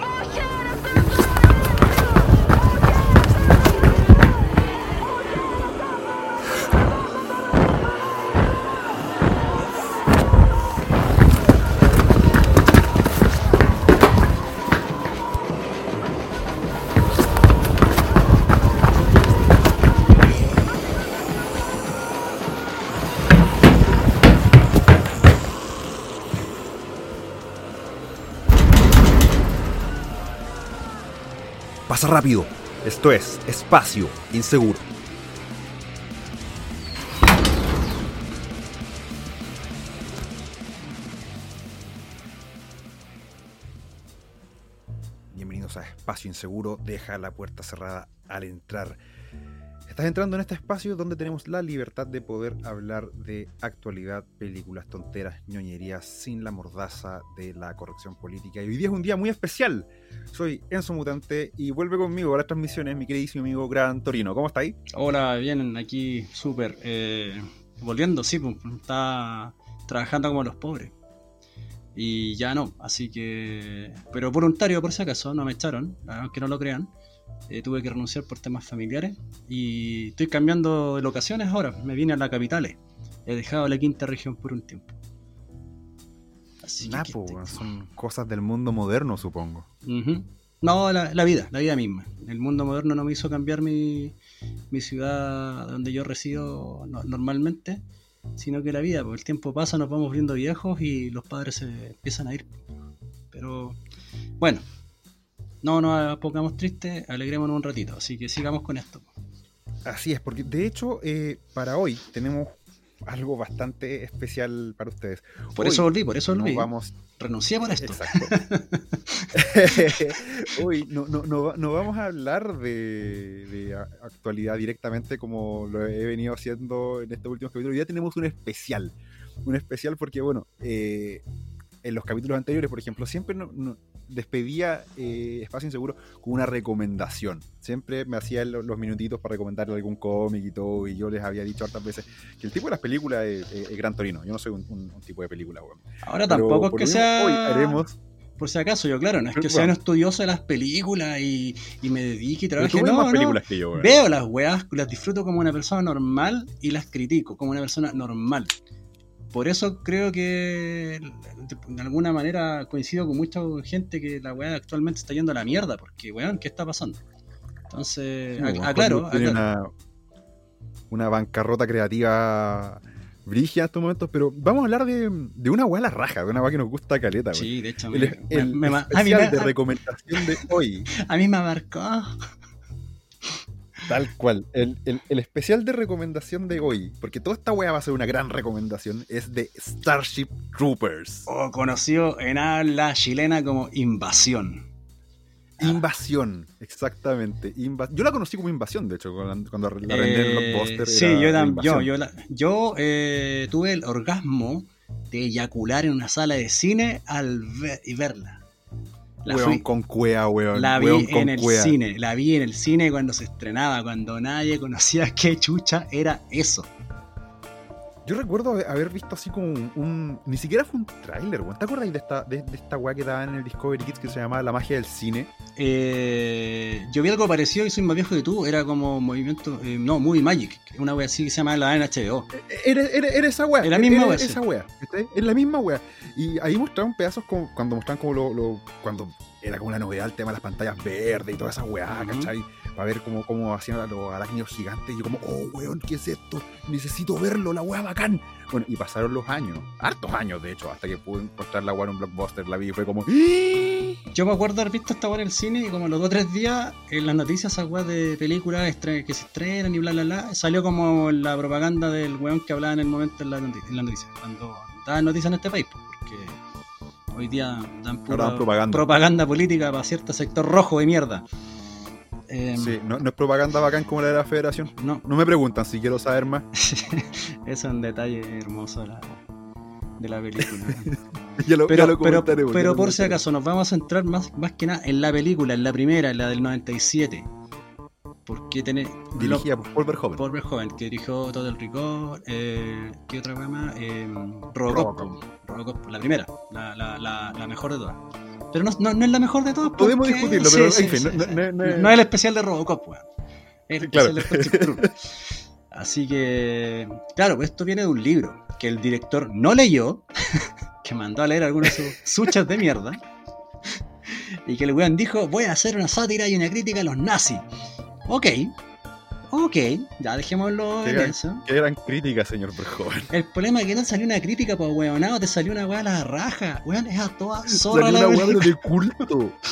Pasa rápido. Esto es Espacio Inseguro. Bienvenidos a Espacio Inseguro. Deja la puerta cerrada al entrar. Estás entrando en este espacio donde tenemos la libertad de poder hablar de actualidad, películas, tonteras, ñoñerías, sin la mordaza de la corrección política. Y hoy día es un día muy especial. Soy Enzo Mutante y vuelve conmigo a las transmisiones mi queridísimo amigo Gran Torino. ¿Cómo está ahí? Hola, bien, aquí súper. Eh, volviendo, sí, pues, está trabajando como los pobres. Y ya no, así que... Pero voluntario por si acaso, no me echaron, aunque no lo crean. Eh, tuve que renunciar por temas familiares y estoy cambiando de locaciones ahora. Me vine a la capital. He dejado la quinta región por un tiempo. Así son cosas del mundo moderno, supongo. No, la, vida, la vida misma. El mundo moderno no me hizo cambiar mi, mi ciudad donde yo resido normalmente, sino que la vida, porque el tiempo pasa, nos vamos viendo viejos y los padres se empiezan a ir. Pero bueno, no nos pongamos tristes, alegrémonos un ratito. Así que sigamos con esto. Así es, porque de hecho, eh, para hoy tenemos algo bastante especial para ustedes. Por eso volví, por eso volví. vamos... Renuncié por esto. hoy no, no, vamos a hablar de, actualidad directamente como lo he venido haciendo en estos últimos capítulos. Hoy día tenemos un especial. Un especial porque, bueno, eh, en los capítulos anteriores, por ejemplo, siempre no, despedía eh, Espacio Inseguro con una recomendación. Siempre me hacía los, minutitos para recomendarle algún cómic y todo, y yo les había dicho hartas veces que el tipo de las películas es, Gran Torino. Yo no soy un, tipo de película, Ahora tampoco es que sea... Hoy haremos... Por si acaso, yo claro, no es que sea un estudioso de las películas y, me dedique y trabaje. No, más películas que yo, Veo las weas, las disfruto como una persona normal y las critico como una persona normal. Por eso creo que de alguna manera coincido con mucha gente que la weá actualmente está yendo a la mierda, porque weón, ¿qué está pasando? Entonces, aclaro. Una, bancarrota creativa brigia en estos momentos, pero vamos a hablar de, de una weá a la raja, de una weá que nos gusta caleta. Sí, de hecho, el, me, especial de recomendación de hoy. A mí me marcó. Tal cual. El, especial de recomendación de hoy, porque toda esta wea va a ser una gran recomendación, es de Starship Troopers. O conocido en habla chilena como Invasión. Invasión, exactamente. yo la conocí como Invasión, de hecho, cuando, la rendé en Blockbuster. Sí, yo, yo, yo, eh, tuve el orgasmo de eyacular en una sala de cine al y verla. La con cuea, weón. La vi en el cine, la vi en el cine cuando se estrenaba, cuando nadie conocía qué chucha era eso. Yo recuerdo haber visto así como un, Ni siquiera fue un tráiler, weón. ¿Te acuerdas de esta, de, esta weá que daban en el Discovery Kids que se llamaba La magia del cine? Eh, yo vi algo parecido y soy más viejo que tú. Era como movimiento. Eh, no, Movie Magic. Una weá así que se llama la en HBO. Era, era, esa weá. Era la misma weá. Esa weá. Es la misma weá. Y ahí mostraron pedazos como, cuando mostraron como lo, Cuando era como la novedad el tema de las pantallas verdes y toda esa weá, ¿cachai? Para ver cómo, cómo hacían a los arácnidos gigantes. Y yo como, oh, weón, ¿qué es esto? Necesito verlo, la weá bacán. Bueno, y pasaron los años, hartos años de hecho, hasta que pude encontrar la weá en un blockbuster, la vi y fue como... Yo me acuerdo haber visto esta weá en el cine y como los dos o tres días en las noticias esa weá de películas que se estrenan y bla bla bla, salió como la propaganda del weón que hablaba en el momento en la, en la noticia, cuando daban noticias en este país, porque Hoy día dan pura propaganda. política para cierto sector rojo de mierda. Em, sí, no, es propaganda bacán como la de la federación. No. No me preguntan si quiero saber más. es un detalle hermoso de la película. pero, pero, por si acaso nos vamos a centrar más, más que nada en la película, en la primera, en la del 97. Porque tiene. Dirigida por Paul Verhoeven. Paul Verhoeven, que dirigió todo el Rigor. Eh, ¿Qué otra más? Eh, Robocop. Robocop. La primera, la, la, la, mejor de todas. Pero no, no, es la mejor de todas. Podemos discutirlo, pero en fin. no, es el especial de Robocop, weón. Es el especial de Así que, claro, pues esto viene de un libro que el director no leyó, que mandó a leer algunas de sus suchas de mierda, y que el weón dijo, voy a hacer una sátira y una crítica a los nazis. Ok, ok, ya dejémoslo en eso. Qué gran crítica, señor Verhoeven. El problema es que no salió una crítica, pues weonado, te salió una weá a la raja. Weón, es a toda zorra la una weá de culto.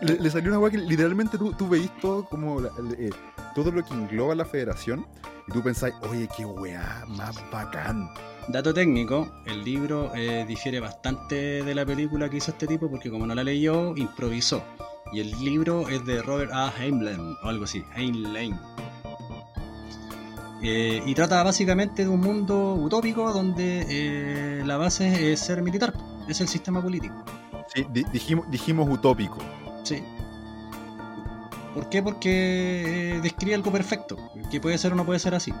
Le, salió una weá que literalmente tú, tú veís todo como eh, todo lo que engloba la federación y tú pensáis, oye, qué weá más bacán. Dato técnico, el libro eh, difiere bastante de la película que hizo este tipo porque como no la leyó, improvisó. Y el libro es de Robert A. Heinlein, o algo así, Heinlein. Eh, y trata básicamente de un mundo utópico donde eh, la base es ser militar, es el sistema político. Sí, dijimos, dijimos utópico. Sí. ¿Por qué? Porque eh, describe algo perfecto, que puede ser o no puede ser así.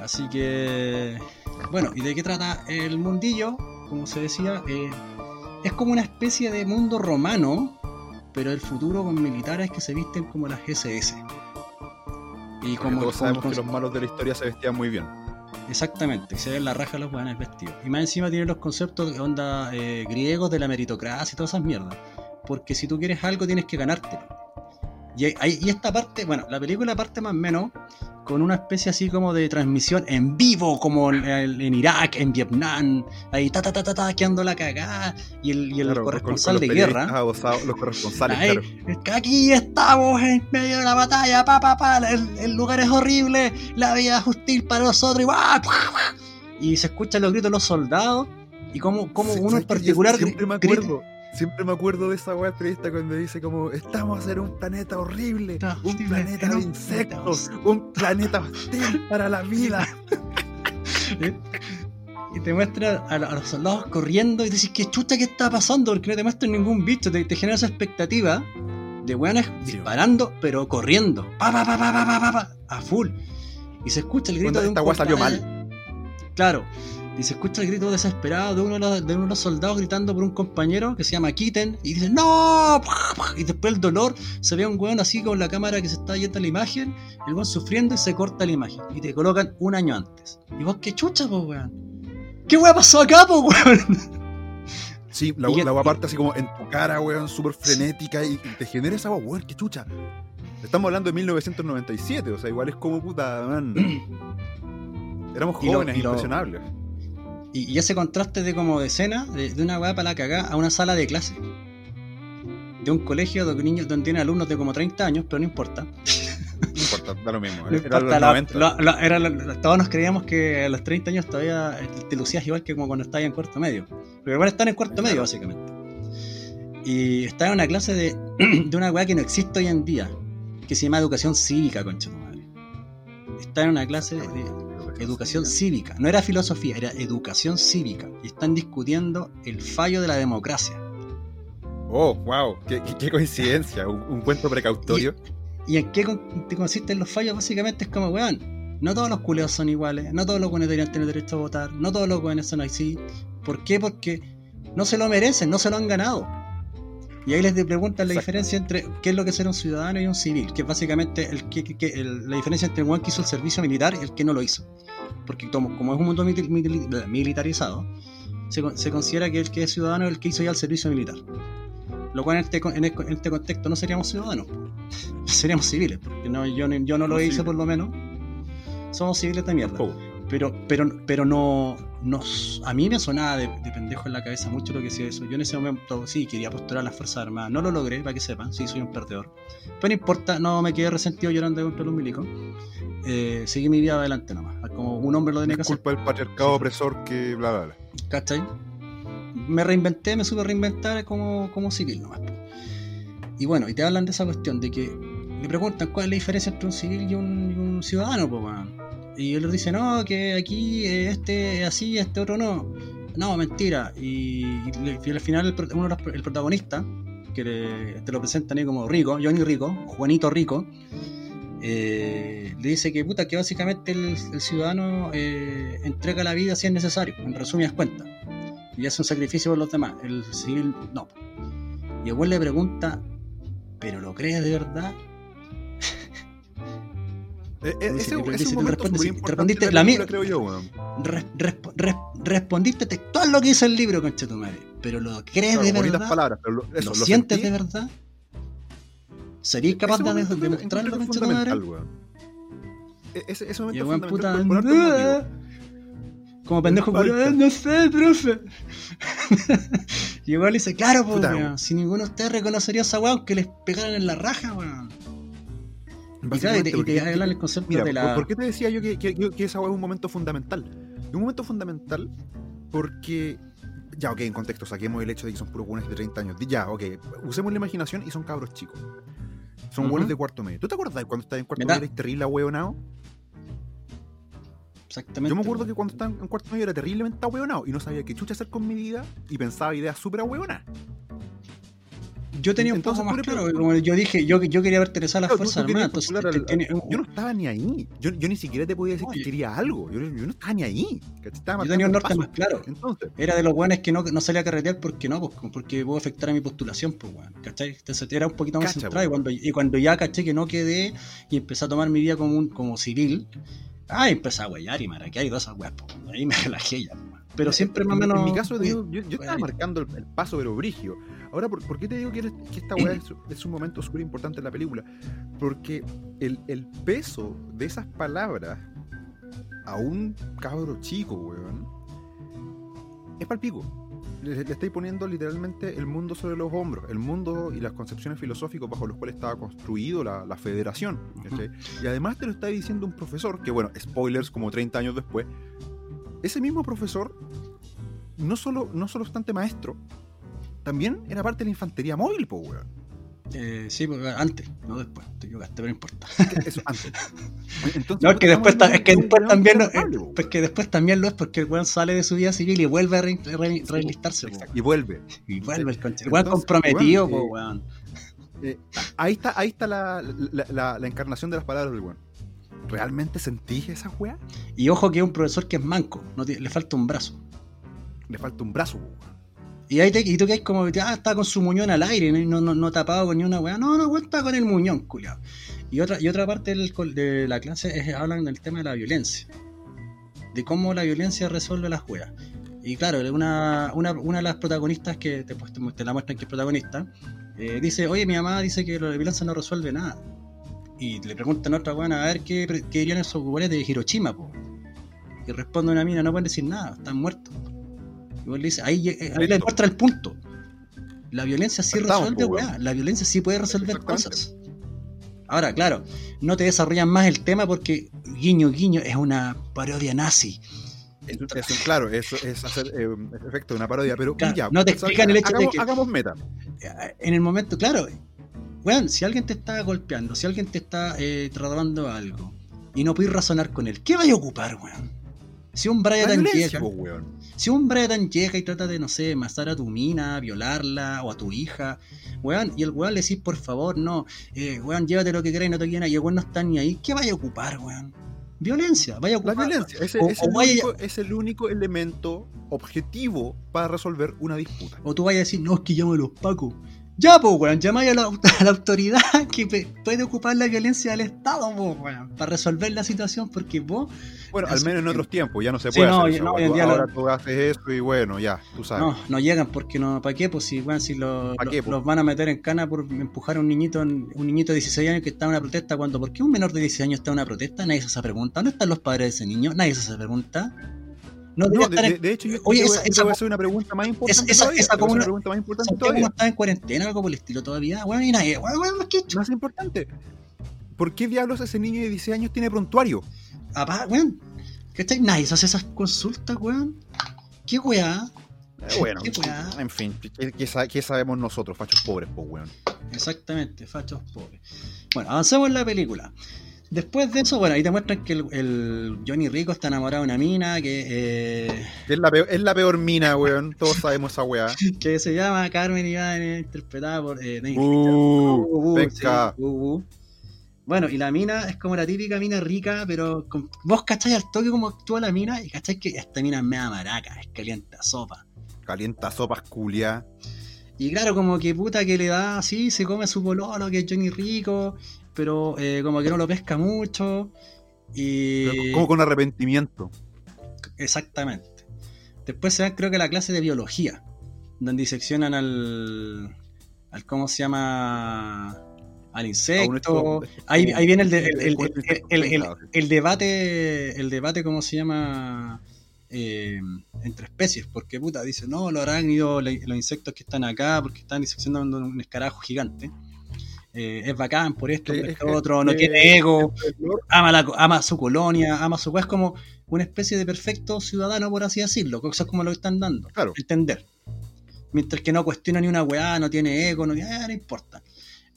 Así que, bueno, ¿y de qué trata el mundillo? Como se decía, eh, es como una especie de mundo romano, pero el futuro con militares que se visten como las SS. Y como todos sabemos que los malos de la historia se vestían muy bien. Exactamente, se ven la raja los buenos vestidos. Y más encima tienen los conceptos de onda eh, griegos de la meritocracia y todas esas mierdas. Porque si tú quieres algo tienes que ganártelo. Y, esta parte, bueno, la película parte más o menos con una especie así como de transmisión en vivo, como en, Irak, en Vietnam, ahí ta ta ta ta, ta quedando la cagada, y el, y el corresponsal de guerra. los corresponsales, claro. Aquí estamos en medio de la batalla, pa, pa, pa, el, lugar es horrible, la vida es hostil para nosotros, y, y se escuchan los gritos de los soldados, y como, como uno en particular. Siempre me acuerdo. Siempre me acuerdo de esa weá periodista cuando dice como estamos a ser un planeta horrible, un planeta de insectos, un planeta hostil para la vida. y te muestra a, los soldados corriendo y dices, ¿qué chuta que está pasando? Porque no te muestran ningún bicho, te, genera esa expectativa de weones disparando, pero corriendo. Pa, pa, pa, pa, pa, pa, pa, a full. Y se escucha el grito de un. Esta salió mal. Claro y se escucha el grito desesperado de uno de, los, de uno de los soldados gritando por un compañero que se llama Kitten y dice ¡No! Y después el dolor se ve a un weón así con la cámara que se está yendo a la imagen, el weón sufriendo y se corta la imagen y te colocan un año antes. Y vos, qué chucha, po, weón. ¿Qué weón pasó acá, po, weón? Sí, la, la parte así como en tu cara, weón, súper frenética y, te genera esa weón, qué chucha. Estamos hablando de 1997, o sea, igual es como puta, man. Éramos jóvenes, impresionables. Y, ese contraste de como de escena, de, una weá para la cagá a una sala de clase. De un colegio donde, niños, donde tiene alumnos de como 30 años, pero no importa. No importa, da lo mismo. era todos nos creíamos que a los 30 años todavía te lucías igual que como cuando estabas en cuarto medio. Pero igual están en cuarto medio, básicamente. Y está en una clase de, de una weá que no existe hoy en día, que se llama educación cívica, concha tu madre. Está en una clase de educación cívica. No era filosofía, era educación cívica. Y están discutiendo el fallo de la democracia. Oh, wow, qué, coincidencia, un, cuento precautorio. ¿Y, en qué consisten los fallos? Básicamente es como, weón, no todos los culeos son iguales, no todos los buenos deberían tener derecho a votar, no todos los buenos son así. ¿Por qué? Porque no se lo merecen, no se lo han ganado. Y ahí les preguntan la diferencia entre qué es lo que es ser un ciudadano y un civil, que es básicamente el, que, la diferencia entre el que hizo el servicio militar y el que no lo hizo. Porque como, como es un mundo militarizado, se, considera que el que es ciudadano es el que hizo ya el servicio militar. Lo cual en este, en este contexto no seríamos ciudadanos, seríamos civiles, porque no, yo, yo no lo hice por lo menos. Somos civiles de mierda. Pero, pero, pero no, nos, a mí me sonaba de, pendejo en la cabeza mucho lo que decía eso. Yo en ese momento sí quería postular a las Fuerzas Armadas. No lo logré, para que sepan, sí, soy un perdedor. Pero no importa, no me quedé resentido llorando contra los milicos. Eh, seguí mi vida adelante nomás. Como un hombre lo tenía que hacer. culpa del patriarcado opresor que bla bla bla. ¿Cachai? Me reinventé, me supe reinventar como, como civil nomás. Y bueno, y te hablan de esa cuestión de que le preguntan cuál es la diferencia entre un civil y un, ciudadano, pues, y él dice, no, que aquí este es así, este otro no. No, mentira. Y, al final el, uno, el protagonista porque te lo presentan ahí como Rico, Johnny Rico, Juanito Rico, eh, le dice que puta que básicamente el, ciudadano eh, entrega la vida si es necesario, en resumidas cuentas, y hace un sacrificio por los demás. El civil no. Y el le pregunta, ¿pero lo crees de verdad? Ese, es un momento muy respondiste, la, misma, creo yo, respondiste textual lo que dice el libro, concha tu madre. Pero lo crees de verdad. Palabras, pero lo, eso, ¿Lo, sientes de verdad? ¿Serías capaz de, de demostrarlo, concha tu madre? E-, ese, ese momento fundamental. Como pendejo, no sé, profe. y igual dice, claro, pues, si ninguno de ustedes reconocería a esa weón que les pegaran en la raja, weón. Y claro, y te, y te el concepto mira, de la. ¿Por qué te decía yo que, que, que esa es un momento fundamental? Es un momento fundamental porque. Ya, ok, en contexto, saquemos el hecho de que son puros buenos de 30 años. Ya, ok, usemos la imaginación y son cabros chicos. Son buenos de cuarto medio. ¿Tú te acuerdas de cuando estabas en cuarto medio eres terrible ahueonado? Exactamente. Yo me acuerdo que cuando estaba en cuarto medio era terriblemente ahueonado y no sabía qué chucha hacer con mi vida y pensaba ideas súper ahueonadas. Yo tenía un poco más claro, como yo dije, yo, yo quería pertenecer a las Fuerzas Armadas. Yo no estaba ni ahí. Yo, yo, ni siquiera te podía decir que quería algo. Yo, yo, no estaba ni ahí. yo tenía un norte más claro. Entonces. Era de los guanes que no, no salía a carretear porque no, pues, porque puedo afectar a mi postulación, pues, weón. ¿Cachai? Entonces era un poquito más centrado. Y cuando, y cuando ya caché que no quedé y empecé a tomar mi vida como, un, como civil, Ah, empecé a huellar y maraquear y todas esas weas, ahí me relajé ya. Pero siempre más o menos. En mi caso, yo, yo, estaba marcando el, paso, pero brigio. Ahora, ¿por, qué te digo que, esta wea es, un momento súper importante en la película? Porque el, el peso de esas palabras a un cabro chico, weón, es palpico le, estáis poniendo literalmente el mundo sobre los hombros, el mundo y las concepciones filosóficas bajo los cuales estaba construido la, federación. Y además te lo está diciendo un profesor, que bueno, spoilers como 30 años después, ese mismo profesor no solo, no solo obstante maestro, también era parte de la infantería móvil, po, weón. Eh, sí, porque antes, no después, te equivocaste, pero no importa. Eso, antes. no, es que después, es que después también lo, es que después también lo es porque el weón sale de su vida civil y vuelve a reenlistarse. y vuelve. Y vuelve el conche. El weón comprometido, eh, weón. Eh, ahí está, ahí está la, la, la, encarnación de las palabras del weón. ¿Realmente sentís esa weá? Y ojo que es un profesor que es manco, no le falta un brazo. Le falta un brazo, weón. Y ahí te, y tú que como, ah, está con su muñón al aire, no, no, no tapado con ni una weá. No, no, está con el muñón, culiado. Y otra, y otra parte de la clase es, hablan del tema de la violencia. De cómo la violencia resuelve las weas. Y claro, una, una, una de las protagonistas que te, pues, te la muestran que es protagonista, eh, dice, oye, mi mamá dice que la violencia no resuelve nada. Y le preguntan a otra weá a ver qué, qué dirían esos weones de Hiroshima, po. Y responde una mina, no pueden decir nada, están muertos ahí, eh, ahí le muestra el punto. La violencia sí resuelve, weá. La violencia sí puede resolver cosas. Ahora, claro, no te desarrollan más el tema porque guiño guiño es una parodia nazi. claro, eso es hacer eh, efecto de una parodia, pero ya, no te explican el hecho de que hagamos meta. En el momento, claro, weón, si alguien te está golpeando, si alguien te está eh, tratando algo y no puedes razonar con él, ¿qué vaya a ocupar, weón? Si un Brian llega, si un Brian llega y trata de, no sé, matar a tu mina, violarla o a tu hija, weón, y el weón le decís, por favor, no, eh, weón, llévate lo que quieras y no te quieras, y el weón no está ni ahí, ¿qué vaya a ocupar, weón? Violencia, vaya a ocupar. La violencia, es, es, el único, elemento objetivo para resolver una disputa. O tú vayas a decir, no, es que llamo a los pacos. Ya, pues, weón, llamáis a la, autoridad que puede ocupar la violencia del Estado, pues, weón, para resolver la situación, porque vos. Bueno, al menos en otros tiempos, ya no se puede. Sí, no, hacer no, eso. ahora tú haces eso y bueno, ya, tú sabes. No, no llegan porque no. ¿Para qué? Pues si, weón, si lo, los van a meter en cana por empujar a un niñito, un niñito de 16 años que está en una protesta, cuando, ¿por qué un menor de 16 años está en una protesta? Nadie se hace pregunta. ¿Dónde están los padres de ese niño? Nadie se hace pregunta. No, de, hecho, yo, Oye, esa, voy a hacer una pregunta más importante. Esa, todavía, esa como una, pregunta más importante todavía. está en cuarentena algo por el estilo todavía. Bueno, y nadie, bueno, bueno, ¿qué Más importante. ¿Por qué diablos ese niño de 16 años tiene prontuario? Apá, weón. ¿Cachai? Nadie se hace esas consultas, weón. ¿Qué weá? Eh, bueno, en fin, ¿qué, qué, sabemos nosotros, fachos pobres, pues, weón? Exactamente, fachos pobres. Bueno, avancemos en la película. Después de eso, bueno, ahí te muestran que el, Johnny Rico está enamorado de una mina que. Eh, es, la peor, es la peor mina, weón. Todos sabemos esa weá. que se llama Carmen Iván, interpretada por. Eh, uh, uh, uh, uh, Bueno, y la mina es como la típica mina rica, pero vos cacháis al toque como actúa la mina y cacháis que esta mina es mea maraca, es calienta sopa. Calienta sopa, culia. Y claro, como que puta que le da así, se come a su pololo, que es Johnny Rico, pero eh, como que no lo pesca mucho. Y... Como con arrepentimiento. Exactamente. Después se da, creo que la clase de biología, donde diseccionan al. al ¿Cómo se llama? Al insecto. Ahí, ahí viene el, el, debate. El debate, ¿cómo se llama? Eh, entre especies, porque puta, dice, no, los arácnidos, los insectos que están acá, porque están diseccionando un escarajo gigante. Eh, es bacán por esto, por esto otro, no tiene ego, ama, la, ama su colonia, ama su es como una especie de perfecto ciudadano, por así decirlo, cosas como lo están dando, claro. entender. Mientras que no cuestiona ni una weá, no tiene ego, no, no importa.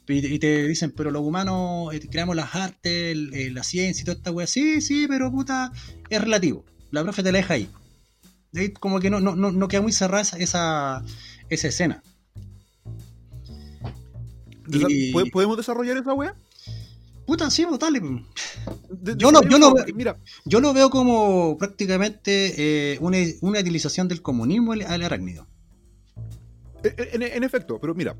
Y, te dicen, pero los humanos eh, creamos las artes, la ciencia y toda esta weá. Sí, sí, pero puta, es relativo. La profe te la deja ahí. ahí como que no, no, no, queda muy cerrada esa, esa escena. ¿Podemos desarrollar esa weá? Puta, sí, pues, dale. yo, lo, yo, mira. yo lo veo como prácticamente eh, una, utilización del comunismo al, arácnido. E, e, en, efecto, pero mira,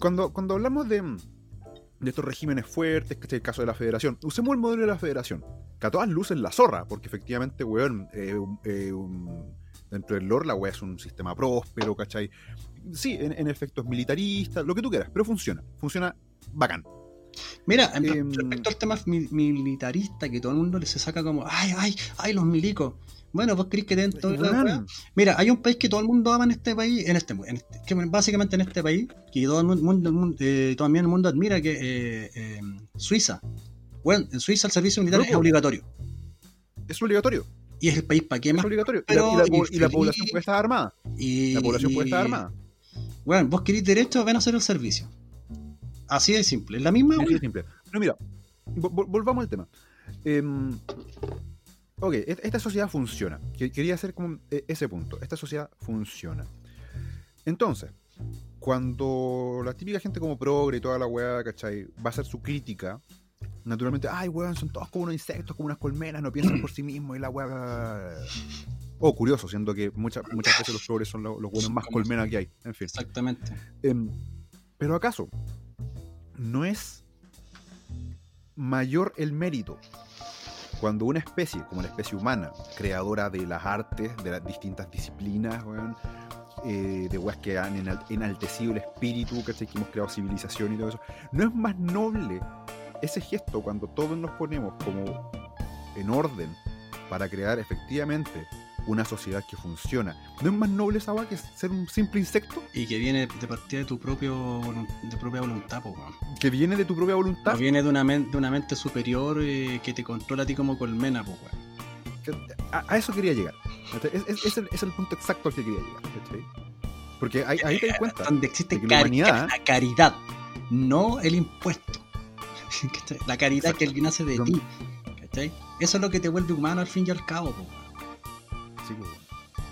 cuando, cuando hablamos de, de estos regímenes fuertes, que es el caso de la federación, usemos el modelo de la federación, que a todas luces la zorra, porque efectivamente, weón, eh, eh, dentro del lore la weá es un sistema próspero, ¿cachai? Sí, en, efecto es militarista, lo que tú quieras, pero funciona, funciona bacán. Mira, em, respecto al tema militarista, que todo el mundo se saca como, ay, ay, ay, los milicos. Bueno, vos crees que dentro de Mira, hay un país que todo el mundo ama en este país, en este, en este que básicamente en este país, que todo el mundo, eh, también el mundo admira, que eh, em, Suiza. Bueno, en Suiza el servicio militar es obligatorio. Es obligatorio. Y es el país para qué más. Es obligatorio. y, la, población puede estar armada. Y, la población puede estar armada. Bueno, vos querés derecho, ven a hacer el servicio. Así de simple. Es la misma. Así de simple. No, mira, volvamos al tema. Em, ok, esta sociedad funciona. Quería hacer como e-, ese punto. Esta sociedad funciona. Entonces, cuando la típica gente como progre y toda la weá, ¿cachai? Va a hacer su crítica, naturalmente, ay, weón, son todos como unos insectos, como unas colmenas, no piensan por sí mismos y la weá. Oh, curioso, siendo que muchas, muchas veces los flores son los, buenos más colmena que hay. En fin. Exactamente. Em, pero acaso, ¿no es mayor el mérito cuando una especie, como la especie humana, creadora de las artes, de las distintas disciplinas, eh, de weas que han enaltecido el espíritu, Que hemos creado civilización y todo eso, ¿no es más noble ese gesto cuando todos nos ponemos como en orden para crear efectivamente una sociedad que funciona. ¿No es más noble esa que ser un simple insecto? Y que viene de partida de tu propio de propia voluntad, po, Que viene de tu propia voluntad. viene de una, de una mente superior eh, que te controla a ti como colmena, po, a, eso quería llegar. Es, es, el, es, el, punto exacto al que quería llegar. Porque ahí, ahí te das cuenta. Donde existe la, caridad, no el impuesto. la caridad que alguien hace de ti. Eso es lo que te vuelve humano al fin y al cabo. Po. Pues,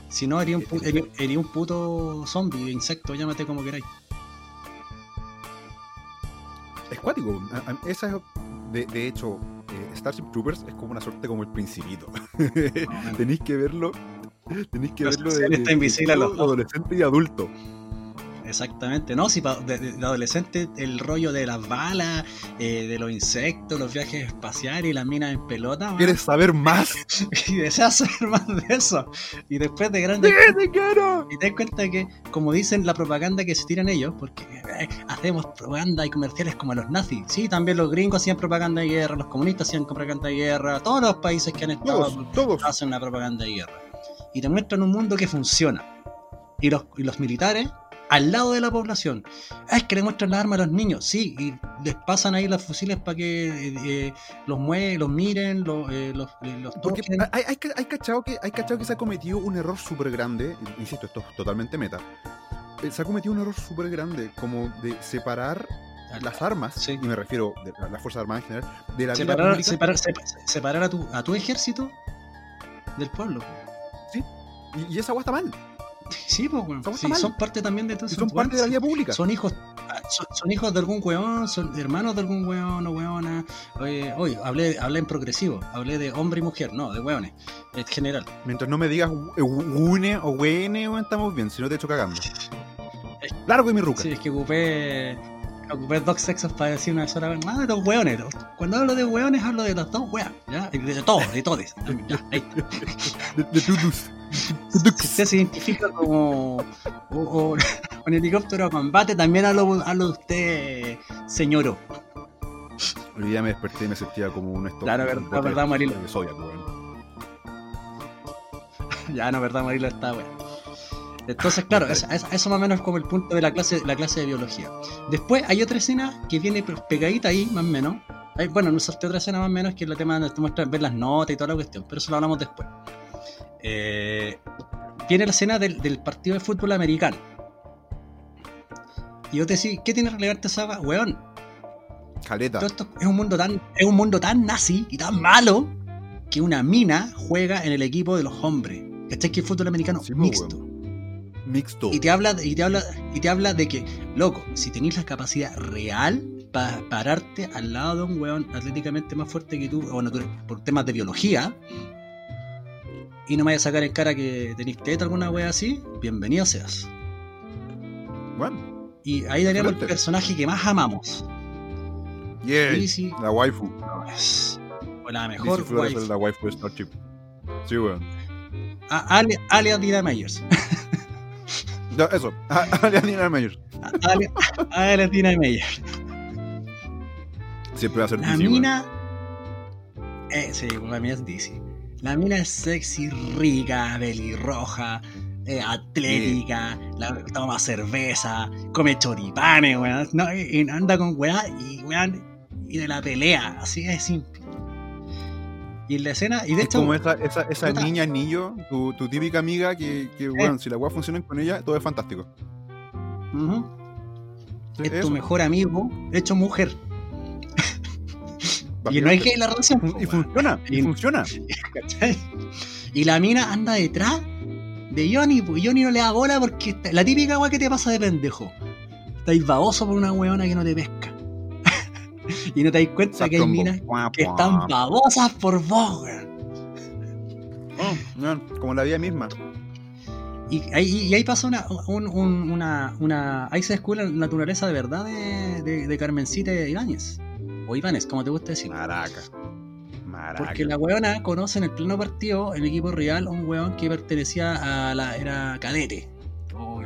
si no, haría un, eh, un puto zombie, insecto, llámate como queráis. Es cuático. Esa es, de, de hecho, eh, Starship Troopers es como una suerte como el principito. tenéis que verlo. Tenéis que verlo de, de, adolescente y adulto. Exactamente, ¿no? Si de, de, adolescente el rollo de las balas, eh, de los insectos, los viajes espaciales y las minas en pelota. ¿Quieres saber más? y deseas saber más de eso. Y después de grande. te quiero! Y te das cuenta que, como dicen la propaganda que se tiran ellos, porque eh, hacemos propaganda y comerciales como los nazis. Sí, también los gringos hacían propaganda de guerra, los comunistas hacían propaganda de guerra, todos los países que han estado todos, hacen una propaganda de guerra. Y te muestran un mundo que funciona. Y los, y los militares al lado de la población. Ah, es que le muestran las armas a los niños, sí, y les pasan ahí los fusiles para que eh, eh, los mueven, los miren, eh, los, los, Porque hay, hay, hay, cachado que, hay cachado que se ha cometido un error súper grande, insisto, esto es totalmente meta. Se ha cometido un error súper grande, como de separar las armas, y me refiero a las Fuerzas Armadas en general, de la separar, vida separar, separar, a, tu, a tu ejército del pueblo. Sí, y, esa agua está mal. Sí, pues, bueno. son parte también de todo. Son parte de la vida pública. Son hijos, son, hijos de algún weón, son hermanos de algún weón o weona. Oye, oye hablé, hablé en progresivo, hablé de hombre y mujer, no, de weones, en general. Mientras no me digas une o weone, estamos bien, si no te echo cagando. Largo y mi ruca. Sí, es que ocupé ocupé dos sexos para decir una sola vez. Ah, de dos hueones. Cuando hablo de hueones, hablo de los dos hueones. ¿ya? De, todos, de todos. Ya, ahí. De, de tutus. Si usted se identifica como un helicóptero a combate, también hablo, hablo de usted, señoro. Hoy día me desperté y me sentía como un esto. Claro, verdad, verdad, Marilo. ya, no, verdad, Marilo está bueno. Entonces, claro, eso, más o menos es como el punto de la clase, la clase de biología. Después hay otra escena que viene pegadita ahí, más o menos. Hay, bueno, nos otra escena más o menos que es el tema donde te muestra ver las notas y toda la cuestión, pero eso lo hablamos después. Eh, viene la escena del, partido de fútbol americano. Y yo te decía, ¿qué tiene relevante esa weón? Caleta. Todo esto es un mundo tan, es un mundo tan nazi y tan malo que una mina juega en el equipo de los hombres. ¿Cachai? Que el fútbol americano sí, mixto mixto. Y te habla, y te habla, y te habla de que, loco, si tenéis la capacidad real para pararte al lado de un weón atléticamente más fuerte que tú, o por temas de biología, y no me vayas a sacar en cara que tenéis teta alguna wea así, bienvenido seas. Bueno. Y ahí tenemos el personaje que más amamos. Yeah, la waifu. o la mejor waifu. la waifu de Starship. Sí, weón. Alia Dina Meyers. Ya, eso, Dina Meyer. Dina Meyer. Siempre va a ser La mina. Eh, sí, la mina es DC. La mina es sexy, rica, belirroja, eh, atlética, la, toma cerveza, come choripanes, weón. No, y, anda con weá y weón. Y de la pelea, así es simple. Y en la escena, y de es hecho. como esa, esa, esa niña, niño, tu, tu, típica amiga que, que bueno, si la weá funciona con ella, todo es fantástico. es tu mejor amigo, hecho mujer. Y no hay que la relación. Y, funciona, y, funciona. Y la mina anda detrás de Johnny, pues Johnny no le da bola porque la típica weá que te pasa de pendejo. Estáis baboso por una weona que no te pesca. y no te das cuenta que hay minas que están babosas por vos, oh, como la vida misma. Y ahí, y ahí pasa una, una, una, Ahí se descubre la naturaleza de verdad de, de, Carmencita Ibáñez. O Ibáñez, como te gusta decir. Maraca. Maraca. Porque la weona conoce en el pleno partido, en el equipo real, un weón que pertenecía a la. era cadete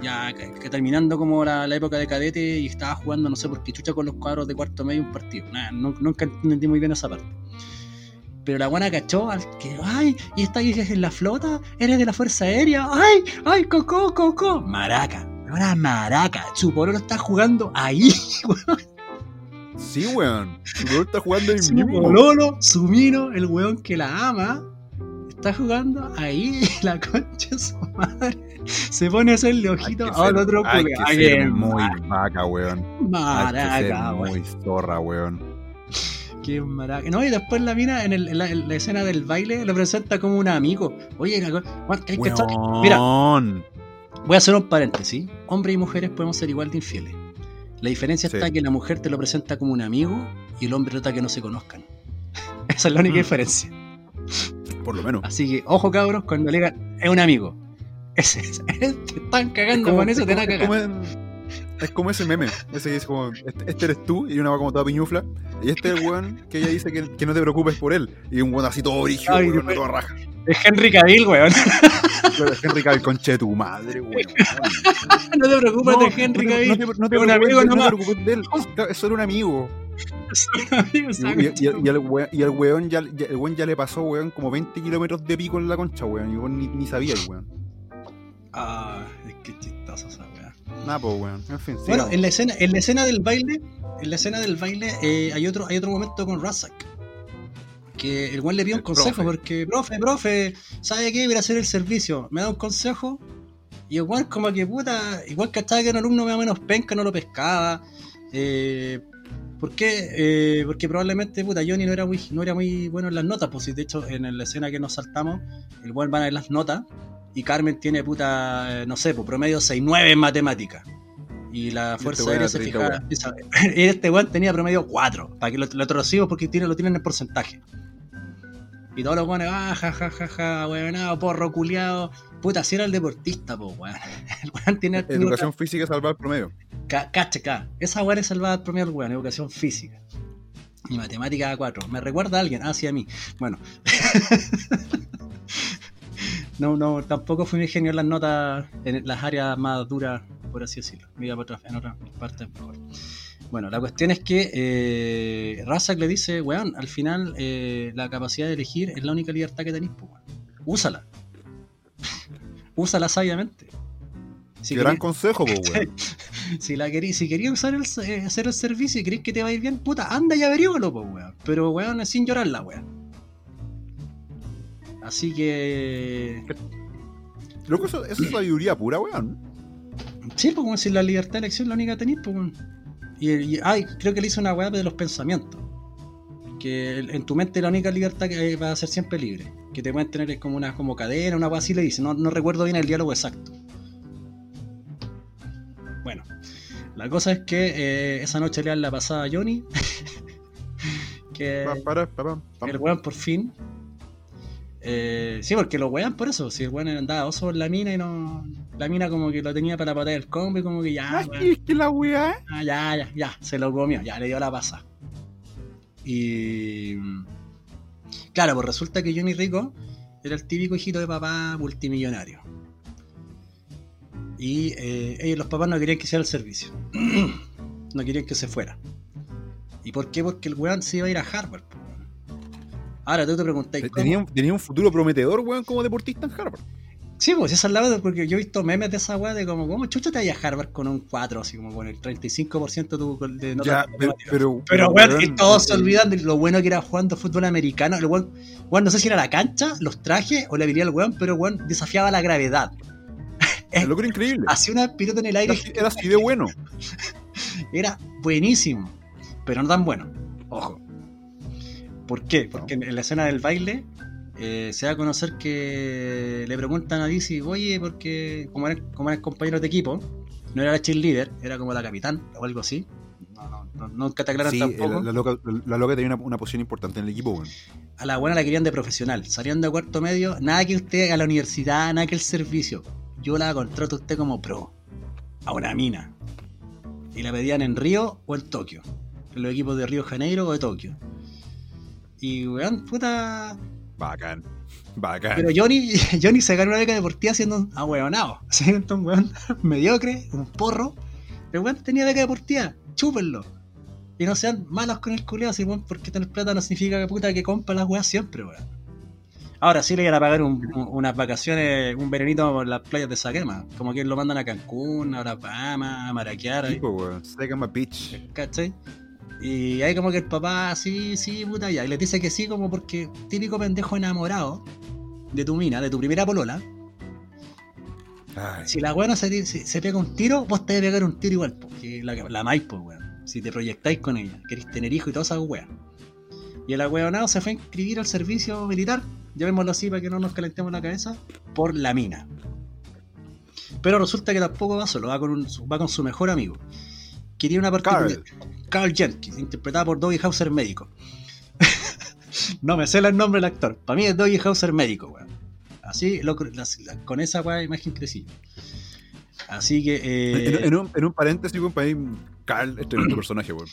ya que, terminando como la, época de cadete y estaba jugando, no sé por qué chucha con los cuadros de cuarto medio un partido. nunca entendí muy bien esa parte. Pero la guana cachó al que, ay, y está ahí en la flota, eres de la Fuerza Aérea, ay, ay, coco, coco. Maraca, ahora maraca, su lo está jugando ahí, weón. Sí, weón. Su está jugando ahí su mismo. Pololo, su mino, el weón que la ama, está jugando ahí, la concha de su madre se pone a hacerle ojito al otro Hay que ser muy vaca, weón. Maraca, Muy zorra, weón. Qué maraca. No, y después la mina en, la, escena del baile lo presenta como un amigo. Oye, hay que. Mira, voy a hacer un paréntesis. Hombres y mujeres podemos ser igual de infieles. La diferencia está que la mujer te lo presenta como un amigo y el hombre trata que no se conozcan. Esa es la única mm. diferencia. Por lo menos. Así que, ojo cabros, cuando le digan, es un amigo. Te están cagando con eso, te van a cagar. Es como ese meme, ese que dice como, este, eres tú, y una va como toda piñufla, y este es el weón que ella dice que, que, no te preocupes por él, y un weón así todo brígido, weón, toda raja. Es Henry Cavill, weón. es Henry Cavill, conche de tu madre, weón. no te preocupes de Henry Cavill. No te, no te, amigo no te preocupes de él, es solo un amigo. y, y, y, el weón, y el weón ya, el weón ya le pasó, weón, como 20 kilómetros de pico en la concha, weón, y weón ni, ni sabía el weón. Ah, es que. Nah, pues weón. En fin, Bueno, en la escena, en la escena del baile, en la escena del baile, eh, hay otro, hay otro momento con Razak. Que el weón le pide un consejo, porque, profe, profe, ¿sabe qué? Voy a hacer el servicio. Me da un consejo. Y igual como que puta, igual que estaba que era un alumno más o menos penca, no lo pescaba. Eh, ¿Por qué? Eh, porque probablemente, puta, Johnny no era muy, no era muy bueno en las notas, pues de hecho en la escena que nos saltamos, el buen va a ver las notas y Carmen tiene puta, no sé, pues promedio 6-9 en matemáticas. Y la este fuerza aérea se fija. Este weón tenía promedio 4. Para que lo, lo torcimos porque tiene, lo tienen en porcentaje. Y todos los weones, ah, ja, ja, ja, ja, weón, porro, culiado. Puta, si era el deportista, po, weón. El weón tiene. Educación física salvar el promedio. Cache, ca. Esa weón es salvar el promedio, weón, educación física. Y matemática a 4. Me recuerda a alguien, ah, sí, a mí. Bueno. no, no, tampoco fui un genio en las notas, en las áreas más duras, por así decirlo. Me iba en otras partes mejor. Bueno, la cuestión es que eh, Razak le dice, weón, al final eh, la capacidad de elegir es la única libertad que tenéis, pues, weón. Úsala. Úsala sabiamente. Si Gran consejo, pues, weón. si la querí, si querías usar el, eh, hacer el servicio y querés que te vaya bien, puta, anda y averígalo, pues, weón. Pero, weón, sin llorarla, weón. Así que. Loco, eso, eso es sabiduría pura, weón. Sí, pues, como si la libertad de elección es la única que tenéis, pues, weón. Y, ay, creo que le hizo una weá de los pensamientos. Que en tu mente la única libertad que va a ser siempre libre. Que te pueden tener como una como cadena, una weá así le dice. No, no recuerdo bien el diálogo exacto. Bueno, la cosa es que eh, esa noche le dan la pasada a Johnny. que el weón por fin eh, sí, porque lo wean por eso. Si el weón andaba oso en la mina y no. La mina como que lo tenía para patar el combo y como que ya. es que la weá. Ah, ya, ya, ya. Se lo comió, ya le dio la pasa. Y. Claro, pues resulta que Johnny Rico era el típico hijito de papá multimillonario. Y eh, ellos, los papás, no querían que hiciera el servicio. no querían que se fuera. ¿Y por qué? Porque el weón se iba a ir a Harvard. Ahora tú te preguntas. Tenía, tenía, un futuro prometedor, weón, como deportista en Harvard. Sí, pues esa es la verdad, porque yo he visto memes de esa weá de como, ¿cómo chucho te vayas a Harvard con un 4, así como con el 35% de nota? pero, pero, pero, weón, todos se olvidan de lo bueno que era jugando fútbol americano. El weón, no sé si era la cancha, los trajes o la habilidad del weón, pero weón desafiaba la gravedad. Es lo que era increíble. Hacía una pirueta en el aire. Era así de bueno. era buenísimo, pero no tan bueno. Ojo. ¿Por qué? Porque en la escena del baile eh, se da a conocer que le preguntan a Dizzy, oye, porque como eres, como eres compañero de equipo, no era la cheerleader, era como la capitán o algo así. No, no, nunca te aclaran sí, tampoco. La, loca, la loca tenía una, posición importante en el equipo, A la buena la querían de profesional. Salían de cuarto medio, nada que usted a la universidad, nada que el servicio. Yo la contrato a usted como pro. A una mina. Y la pedían en Río o en Tokio. En los equipos de Río Janeiro o de Tokio. Y, weón, puta. Bacán. Bacán. Pero Johnny, Johnny se ganó una beca deportiva siendo un ahueonado. Siendo un weón mediocre, un porro. El weón tenía beca deportiva. Chúpenlo. Y no sean malos con el culeado, así, weón, porque tener plata no significa que puta que compra las weas siempre, weón. Ahora sí le iban a pagar unas vacaciones, un veranito por las playas de Saquema. Como que lo mandan a Cancún, a Alabama, a Maraquear. Tipo, weón. Saquema Beach. ¿Cachai? Y ahí como que el papá, sí, sí, puta, ya. Y le dice que sí, como porque típico pendejo enamorado de tu mina, de tu primera polola. Si la weá se, se, pega un tiro, vos te debes pegar un tiro igual, porque la, la más, pues, weón. Si te proyectáis con ella, queréis tener hijo y todas esas weas. Y el agüeonado se fue a inscribir al servicio militar, llamémoslo así para que no nos calentemos la cabeza, por la mina. Pero resulta que tampoco va solo, va con, va con su mejor amigo. Quería una partida. Carl Jenkins, interpretada por Doggy Hauser médico. no me sé el nombre del actor. Para mí es Doggy Hauser médico, weón. Así, con esa weá, imagen crecí. Así que. Eh, en, un, en, un, paréntesis, weón, Carl es tremendo personaje, weón.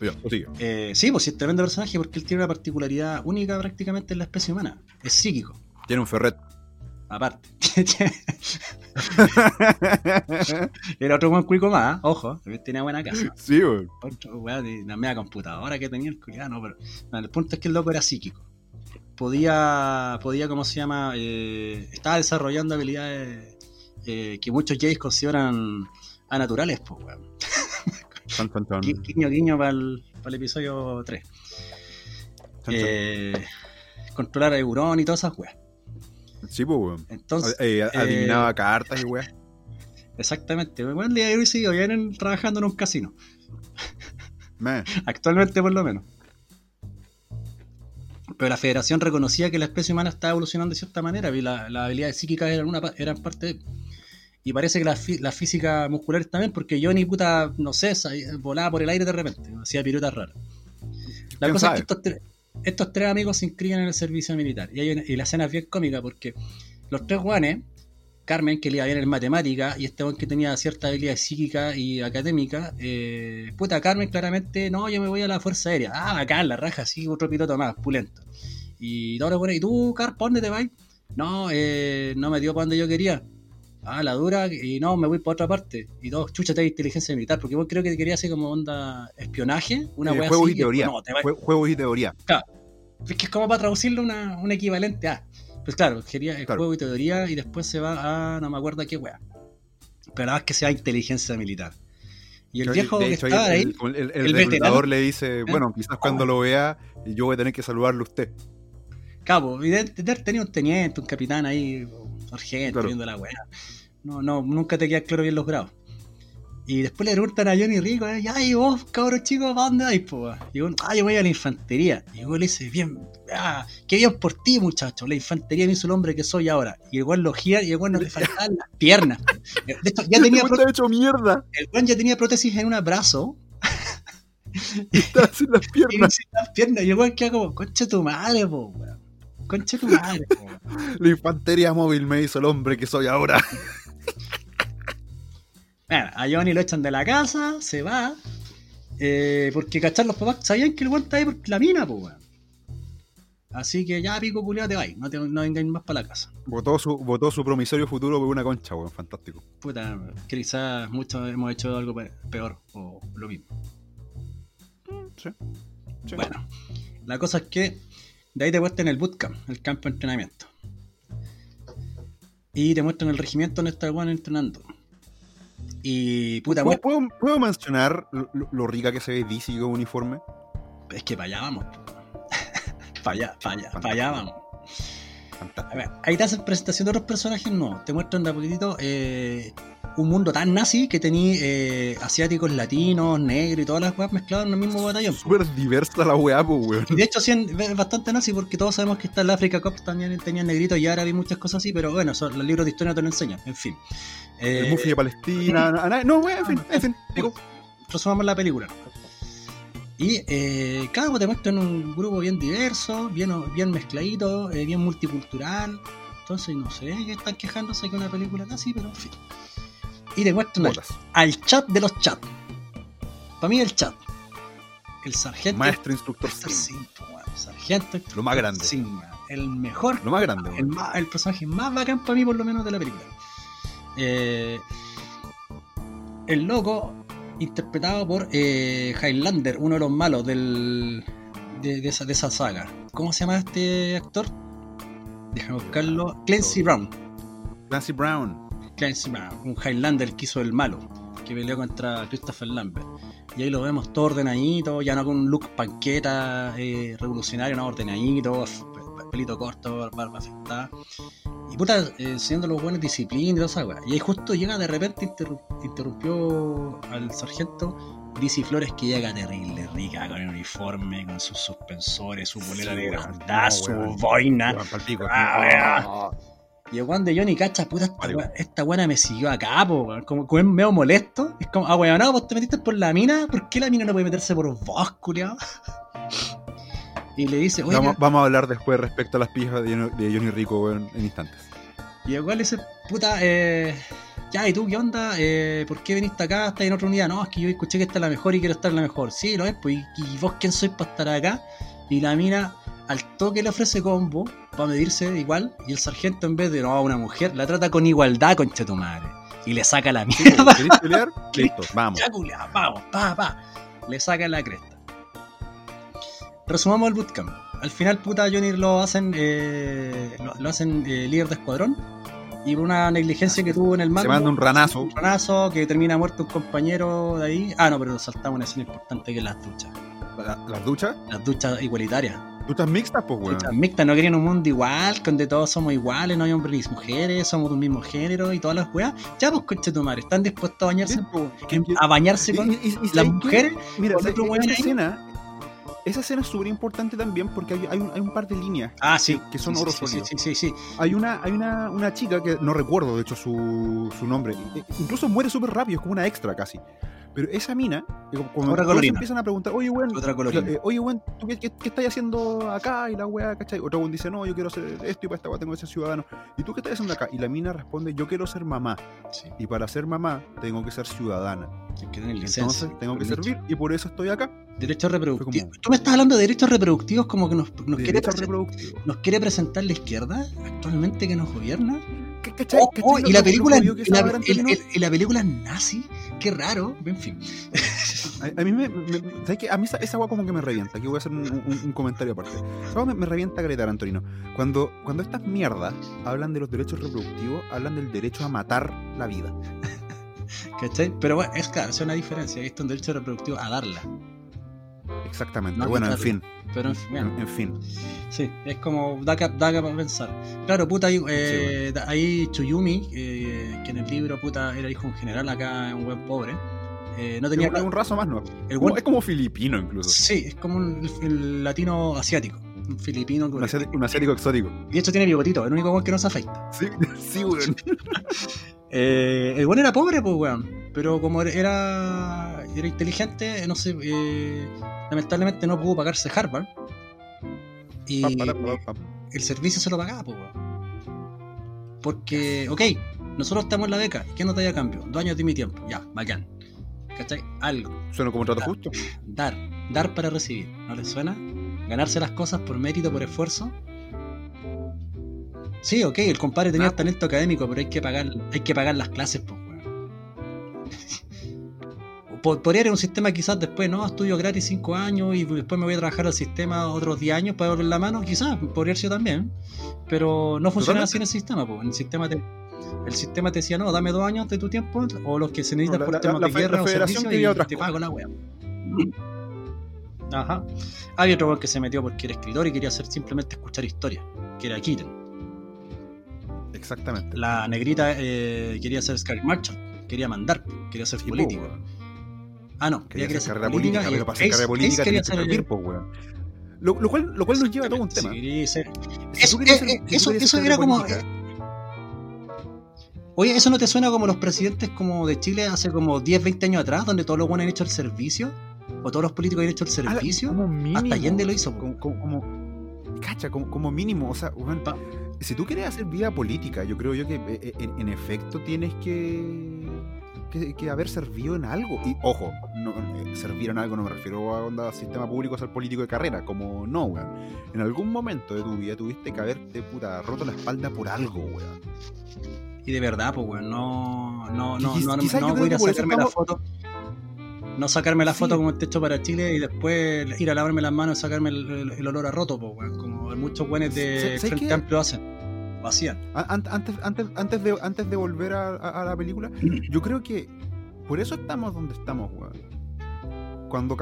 Eh, sí, pues sí, es tremendo personaje porque él tiene una particularidad única prácticamente en la especie humana. Es psíquico. Tiene un ferret. Aparte. Era otro buen cuico más, ojo, tenía buena casa. Sí, weón. Otro weón la media computadora que tenía el culiado, pero. el punto es que el loco era psíquico. Podía, podía ¿cómo se llama? Eh, estaba desarrollando habilidades eh, que muchos Jays consideran anaturales, pues, weón. Guiño, guiño para el, episodio 3. Eh, controlar a Euron y todas esas weas. Sí, pues, weón. Entonces. Eh, adivinaba cartas y weas. Exactamente. El día de hoy sí, vienen trabajando en un casino. Actualmente por lo menos. Pero la federación reconocía que la especie humana estaba evolucionando de cierta manera, y la, las habilidades psíquicas eran, una, eran parte de... Y parece que la, la física muscular también, porque Johnny, puta, no sé, volaba por el aire de repente, hacía piruetas raras. La cosa es que estos, estos, tres amigos se inscriben en el servicio militar. Y, hay y la escena es bien cómica porque los tres guanes Carmen, que le iba bien en matemática, y este que tenía cierta habilidad psíquica y académica, eh, puta, Carmen claramente, no, yo me voy a la Fuerza Aérea. Ah, acá, la raja, sí, otro piloto más, pulento. Y ahora bueno, ¿y tú, Car, ¿para dónde te vas? No, eh, no me dio para donde yo quería. Ah, la dura, y no, me voy para otra parte. Y dos, chucha, de inteligencia militar, porque vos creo que quería hacer como onda espionaje, una eh, Juegos y teoría. Juegos y teoría. Claro. Es que es como para traducirlo una, un equivalente a. Pues claro, quería el juego y teoría y después se va a no me acuerdo qué wea. Pero nada más que sea inteligencia militar. Y el viejo que estaba el, ahí, el, el, le dice, ¿Eh? bueno, quizás cuando lo vea yo voy a tener que saludarlo a usted. Cabo, y de, tenía un teniente, un capitán ahí, sargento, viendo la wea. No, no, nunca te queda claro bien los grados. Y después le preguntan a Johnny Rico, ¿eh? y vos, cabrón chico, ¿para dónde vais, po? Y yo, ah, yo voy a la infantería. Y yo le dice, bien, ah, qué bien por ti, muchacho. La infantería me hizo el hombre que soy ahora. Y el lo gira y el no le faltaban las piernas. De hecho, ya tenía hecho mierda. El weón ya tenía prótesis en un brazo. y estaba sin las piernas. sin las piernas. Y el weón queda como, concha tu madre, po, weón. Concha tu madre. La infantería móvil me hizo el hombre que soy ahora. Bueno, a Johnny lo echan de la casa, se va. Eh, porque cachar los papás sabían que el está ahí por la mina, pues weón. Así que ya pico culiado te vais, no, te, no vengáis más para la casa. Votó su, votó su promisorio futuro por una concha, weón, fantástico. Puta, quizás muchos hemos hecho algo peor o lo mismo. Sí. Bueno, la cosa es que de ahí te muestran el bootcamp, el campo de entrenamiento. Y te muestran el regimiento donde está weón entrenando. Y puta, ¿Puedo, ¿puedo, mencionar lo, rica que se ve DC con uniforme? Es que para allá vamos. para allá, para allá, para allá vamos. A ver, ahí te hacen presentación de otros personajes, no. Te muestran de a poquitito eh, un mundo tan nazi que tenía eh, asiáticos, latinos, negros y todas las weas mezcladas en el mismo batallón. Súper diversa la weá, pues weón. Y de hecho, sí, es bastante nazi porque todos sabemos que está el Africa Cup también tenía negritos y ahora hay muchas cosas así, pero bueno, son, los libros de historia te lo enseñan, en fin. el Mufi de Palestina, no, weón, en fin, en fin. Digo. Resumamos la película. Y eh, cada uno te muestran un grupo bien diverso, bien, bien mezcladito, eh, bien multicultural. Entonces, no sé, que están quejándose que una película así, pero en fin y te muestran al, chat de los chats. Para mí el chat. El sargento. Maestro instructor Sargento. Lo más grande. el mejor. Lo más grande. El, el, personaje más bacán para mí, por lo menos, de la película. Eh, el loco, interpretado por eh, Highlander, uno de los malos del, de, esa, de esa saga. ¿Cómo se llama este actor? Déjame buscarlo. Clancy Brown. Clancy Brown un Highlander que hizo el malo, que peleó contra Christopher Lambert. Y ahí lo vemos todo ordenadito, ya no con un look panqueta eh, revolucionario, no ordenadito, pelito corto, barba afectada. Y puta, eh, enseñando los buenos disciplina y todo eso, Y ahí justo llega de repente, interrumpió al sargento DC Flores que llega terrible, rica, con el uniforme, con sus suspensores, su bolera de grandad, su boina. Y el de Johnny cacha, puta, esta, buena me siguió acá, po, como, como es medio molesto. Es como, ah, weón, no, vos te metiste por la mina, ¿por qué la mina no puede meterse por vos, culiao? Y le dice, oye. Vamos, vamos, a hablar después respecto a las pijas de, Johnny Rico, weón, en instantes. Y le dice, puta, eh. Ya, ¿y tú qué onda? Eh, ¿Por qué viniste acá? ¿Estás en otra unidad? No, es que yo escuché que esta es la mejor y quiero estar en la mejor. Sí, lo es, pues. ¿Y, vos quién sois para estar acá? Y la mina al toque le ofrece combo para medirse igual y el sargento en vez de no a una mujer la trata con igualdad con tu madre y le saca la mierda. ¿Querés pelear? Listo, vamos. vamos, pa, pa. Le saca la cresta. Resumamos el bootcamp. Al final, puta, Johnny lo hacen, eh, lo, hacen eh, líder de escuadrón y por una negligencia que tuvo en el mar. Se manda un ranazo. Un ranazo que termina muerto un compañero de ahí. Ah, no, pero saltamos una escena importante que es las duchas. ¿Las duchas? Las duchas igualitarias Tú estás mixta, pues, weón. Estás mixta, no querían un mundo igual, donde todos somos iguales, no hay hombres ni mujeres, somos de un mismo género y todas las weas. Ya, pues, coche tu madre, están dispuestos a bañarse, a bañarse con las mujeres. Mira, esa escena, esa escena es súper importante también porque hay, un, hay, un, par de líneas ah, sí. que, son oro sí, sí, sí, sí, Hay, una, hay una, una chica que no recuerdo, de hecho, su, su nombre. E, incluso muere súper rápido, es como una extra casi. Pero esa mina, cuando todos empiezan a preguntar, oye, weón, eh, oye, weón, ¿tú qué, qué, estás haciendo acá? Y la weá, ¿cachai? Otro weón dice, no, yo quiero hacer esto y para esta weá tengo que ser ciudadano. ¿Y tú qué estás haciendo acá? Y la mina responde, yo quiero ser mamá. Y para ser mamá, tengo que ser ciudadana. Entonces, tengo que servir y por eso estoy acá. Derechos reproductivos. Tú me estás hablando de derechos reproductivos como que nos, nos quiere, nos quiere presentar la izquierda actualmente que nos gobierna. Oh, oh, y, la película, y, la, película nazi, qué raro, en fin. A, mí me, ¿sabes qué? A mí esa, agua como que me revienta. Aquí voy a hacer un, comentario aparte. Me, me, revienta Greta Antonino. Cuando, cuando estas mierdas hablan de los derechos reproductivos, hablan del derecho a matar la vida. ¿Cachai? Pero bueno, es claro, es una diferencia. Esto es un derecho reproductivo a darla. Exactamente. bueno, en fin. Pero en, fin. Sí, es como da da para pensar. Claro, puta, ahí, eh, ahí Chuyumi, eh, que en el libro, puta, era hijo en general acá en un buen pobre. Eh, no tenía. Es un raso más nuevo. Es como filipino incluso. Sí, es como un, el latino asiático. Un filipino. Un asiático, un asiático exótico. Y esto tiene bigotito, el único que no se afecta. Sí, sí, weón. Eh, el bueno era pobre, pues, weón. Pero como era, era inteligente, no sé, eh, lamentablemente no pudo pagarse Harvard. Y el servicio se lo pagaba, pues, weón. Porque, ok, nosotros estamos en la beca. ¿Qué nos da a cambio? Dos años de mi tiempo. Ya, bacán. ¿Cachai? Algo. Suena como un trato justo. Dar. Dar para recibir. ¿No les suena? Ganarse las cosas por mérito, por esfuerzo. Sí, ok, el compadre tenía ah, talento académico, pero hay que pagar, hay que pagar las clases, pues, Podría ir un sistema quizás después, ¿no? Estudio gratis 5 años y después me voy a trabajar al sistema otros 10 años para darle la mano, quizás, podría ser también. Pero no funciona así en el sistema, pues. En el sistema te, el sistema te decía, no, dame dos años de tu tiempo, o los que se necesitan por temas de guerra o servicio, y te pago la wea. Ajá. Había otro que se metió porque era escritor y quería hacer simplemente escuchar historia, que era Kitten. Exactamente. La negrita eh, quería ser Scarlett Marchand, quería mandar, quería ser político. Ah, no, quería, quería ser carrera política, pero para hacer carrera política quería ser servir, pues, weón. Lo, lo, cual, lo cual nos lleva a todo un tema. Sí, sí. eso, eso, eso era como. Eh, oye, ¿eso no te suena como los presidentes como de Chile hace como 10, 20 años atrás, donde todos los buenos han hecho el servicio? ¿O todos los políticos han hecho el servicio? Como mínimo, Hasta Allende lo hizo. Como, como, cacha, como, como, mínimo. O sea, bueno, si tú quieres hacer vida política, yo creo yo que eh, eh, en, efecto tienes que, que, haber servido en algo. Y ojo, no, eh, servir en algo no me refiero a onda sistema público ser político de carrera, como no, weón. En algún momento de tu vida tuviste que haberte puta roto la espalda por algo, weón. Y de verdad, pues, weón, no, no, no, no, no, voy a sacarme la foto no sacarme la foto como el techo para Chile y después ir a lavarme las manos y sacarme el, olor a roto, pues, como muchos buenos de Frente Amplio hacen. Lo hacían. Antes, antes, antes, de, antes de volver a, la película, yo creo que por eso estamos donde estamos, weón. Cuando,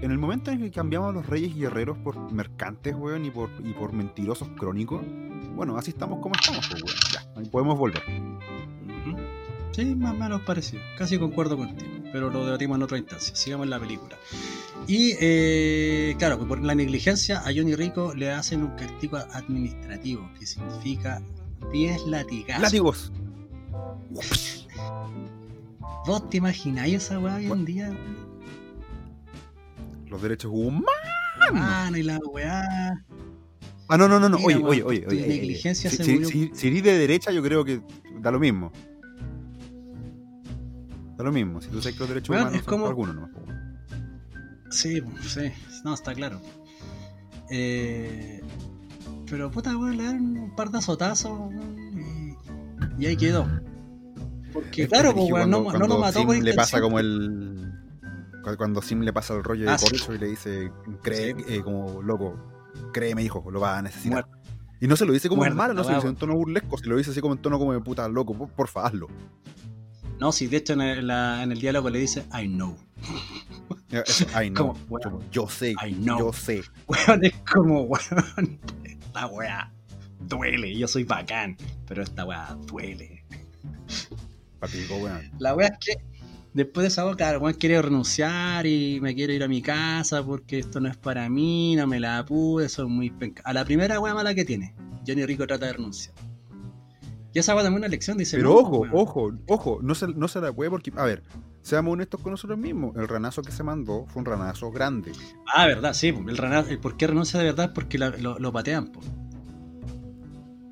en el momento en que cambiamos a los reyes guerreros por mercantes, weón, y por, y por mentirosos crónicos, bueno, así estamos como estamos, pues, weón. Ya, podemos volver. Sí, más o menos parecido. Casi concuerdo contigo, pero lo debatimos en otra instancia. Sigamos en la película. Y eh, claro, pues por la negligencia a Johnny Rico le hacen un castigo administrativo, que significa 10 latigazos. Látigos. ¿Vos te imagináis esa weá hoy en día? Los derechos humanos. Ah, y la weá. Ah, no, no, no, no. Oye, oye, oye, oye. Negligencia si, si, si, eres de derecha, yo creo que da lo mismo. Da lo mismo, si tú sabes que los derechos humanos es como... algunos no. Sí, sí, no, está claro. Eh, pero puta, weón, le dan un par de azotazos y, y ahí quedó. Porque claro, pues, weón, no, no, lo mató Sim por le pasa como el. Cuando Sim le pasa el rollo de ah, y le dice, cree, eh, como loco, créeme, hijo, lo va a necesitar. Y no se lo dice como en malo, no se lo dice en tono burlesco, se lo dice así como en tono como de puta loco, por, porfa, hazlo. No, si de hecho en el, en el diálogo le dice I know. Ay, no. yo sé. Yo sé. Weón, es como, weón. Esta weá duele. Yo soy bacán. Pero esta weá duele. Papico, weón. La weá es que después de esa boca, el weón quiere renunciar y me quiero ir a mi casa porque esto no es para mí, no me la pude, soy muy penca. A la primera weá mala que tiene, Johnny Rico trata de renunciar. Y esa weá también una lección, dice. Pero ojo, ojo, ojo, no se, no se la puede porque, a ver, seamos honestos con nosotros mismos, el ranazo que se mandó fue un ranazo grande. Ah, verdad, sí, el ranazo, ¿por qué renuncia de verdad? Porque lo, lo, patean, po.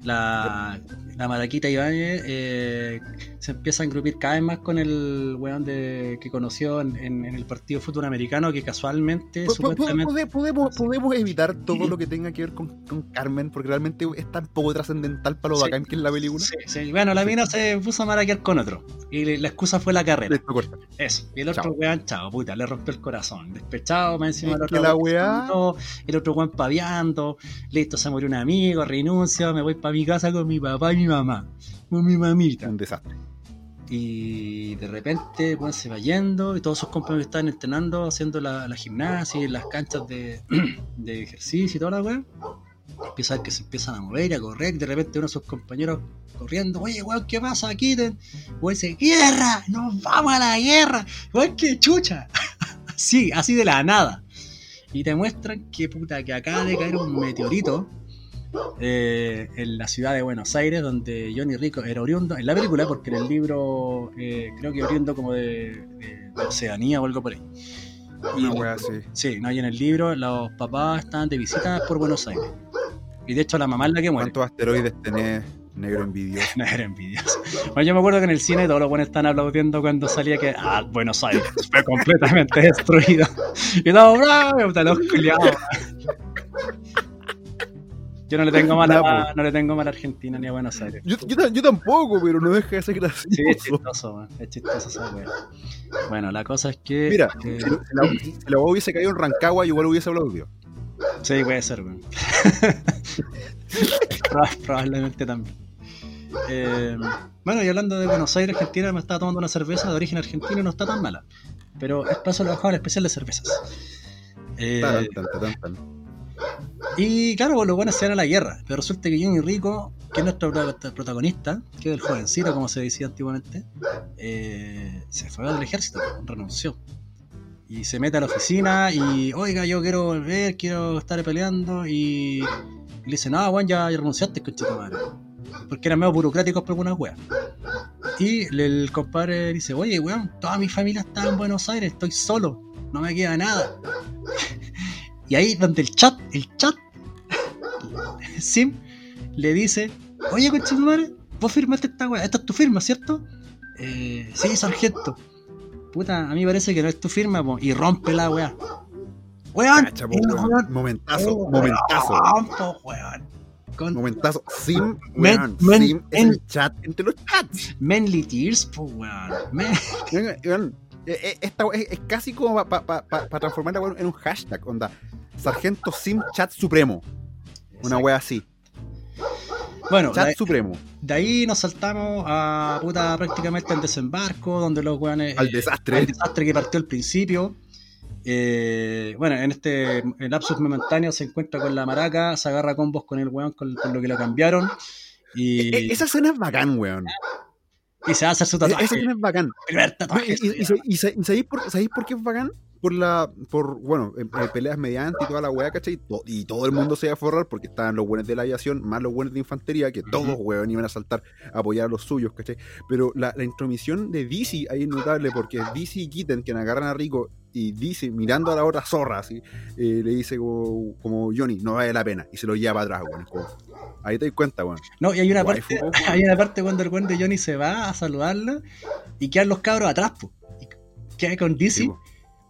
La, la Maraquita Ibáñez eh, se empieza a engrupir cada vez más con el weón de, que conoció en, el partido fútbol americano que casualmente supuestamente... Podemos, podemos evitar todo lo que tenga que ver con, Carmen porque realmente es tan poco trascendental para lo bacán que es la película. Sí, sí. Bueno, la mina se puso a maraquear con otro y la excusa fue la carrera. Eso. Y el otro weón, chao, puta, le rompió el corazón. Despechado, más encima del otro. La weá... el otro weón paviando, listo, se murió un amigo, renuncio, me voy para mi casa con mi papá y mi mamá, con mi mamita. Un desastre. Y de repente pues, se va yendo y todos sus compañeros están entrenando, haciendo la, gimnasia y las canchas de, ejercicio y toda la weá. Empieza a que se empiezan a mover, y a correr, de repente uno de sus compañeros corriendo, oye weón, ¿qué pasa aquí? Weón dice, ¡guerra! ¡Nos vamos a la guerra! Weón, qué chucha. así, así de la nada. Y te muestran que puta, que acaba de caer un meteorito eh, en la ciudad de Buenos Aires, donde Johnny Rico era oriundo, en la película, porque en el libro eh, creo que oriundo como de, Oceanía o algo por ahí. Y, Una así. Sí, no, y en el libro los papás estaban de visita por Buenos Aires. Y de hecho la mamá es la que muere. ¿Cuántos asteroides tenés? Negro envidioso. Negro envidioso. Bueno, yo me acuerdo que en el cine todos los buenos están aplaudiendo cuando salía que. Ah, Buenos Aires fue completamente destruido. Y todos, bravo, los culiados. Yo no le tengo mal a, no le tengo mal a Argentina ni a Buenos Aires. Yo, yo, tampoco, pero no deja de ser gracioso. Sí, es chistoso, man. es chistoso esa Bueno, la cosa es que. Mira, si, la, si la hubiese caído en Rancagua, igual hubiese aplaudido. Sí, puede ser, weón. Probablemente también. Eh, bueno, y hablando de Buenos Aires, Argentina, me estaba tomando una cerveza de origen argentino y no está tan mala. Pero es paso lo bajado al especial de cervezas. Eh, tan, tan, tan, y claro, pues los buenos se van la guerra. Pero resulta que Johnny Rico, que es nuestro protagonista, que es el jovencito, como se decía antiguamente, eh, se fue del ejército, renunció. Y se mete a la oficina y, oiga, yo quiero volver, quiero estar peleando. Y, le dice, no, bueno, ya, renunciaste, madre. Porque eran medio burocráticos por algunas weas. Y el compadre dice, oye, weón, toda mi familia está en Buenos Aires, estoy solo, no me queda nada. Y ahí donde el chat, el chat, Sim le dice, oye, madre, vos firmaste esta weá, esta es tu firma, ¿cierto? Eh, sí, sargento. Puta, a mí parece que no es tu firma, y rompe la weá. Weón, momentazo, oh, momentazo. Con... Momentazo, Sim, weón, Sim en, el chat, entre los chats. Manly Tears, po, weón. weón. Eh, eh, esta es, es, casi como para pa, pa, pa transformarla en un hashtag, onda. Sargento Sim Chat Supremo. Una wea así. Bueno, Chat Supremo. De ahí nos saltamos a puta prácticamente al desembarco, donde los weones. Al desastre. Al desastre que partió al principio. Eh, bueno, en este lapsus momentáneo se encuentra con la maraca, se agarra combos con el weón, con, lo que lo cambiaron. Y... E, e, esa escena es bacán, weón. Y se va a hacer su tatuaje. Esa escena es bacán. ¿Y, sabéis por qué es bacán? Por la, por, bueno, eh, eh, peleas mediante y toda la weá, ¿cachai? Y, todo el mundo se iba a forrar porque estaban los buenos de la aviación, más los buenos de infantería, que todos, weón, iban a saltar a apoyar a los suyos, ¿cachai? Pero la, la intromisión de DC ahí es notable porque DC y Kitten, quien agarran a Rico, y dice, mirando a la otra zorra, así, eh, le dice como, Johnny, no vale la pena, y se lo lleva para atrás, weón. Ahí te das cuenta, weón. No, y hay una, parte, hay una parte cuando el weón de Johnny se va a saludarlo y quedan los cabros atrás, pues. Queda con DC.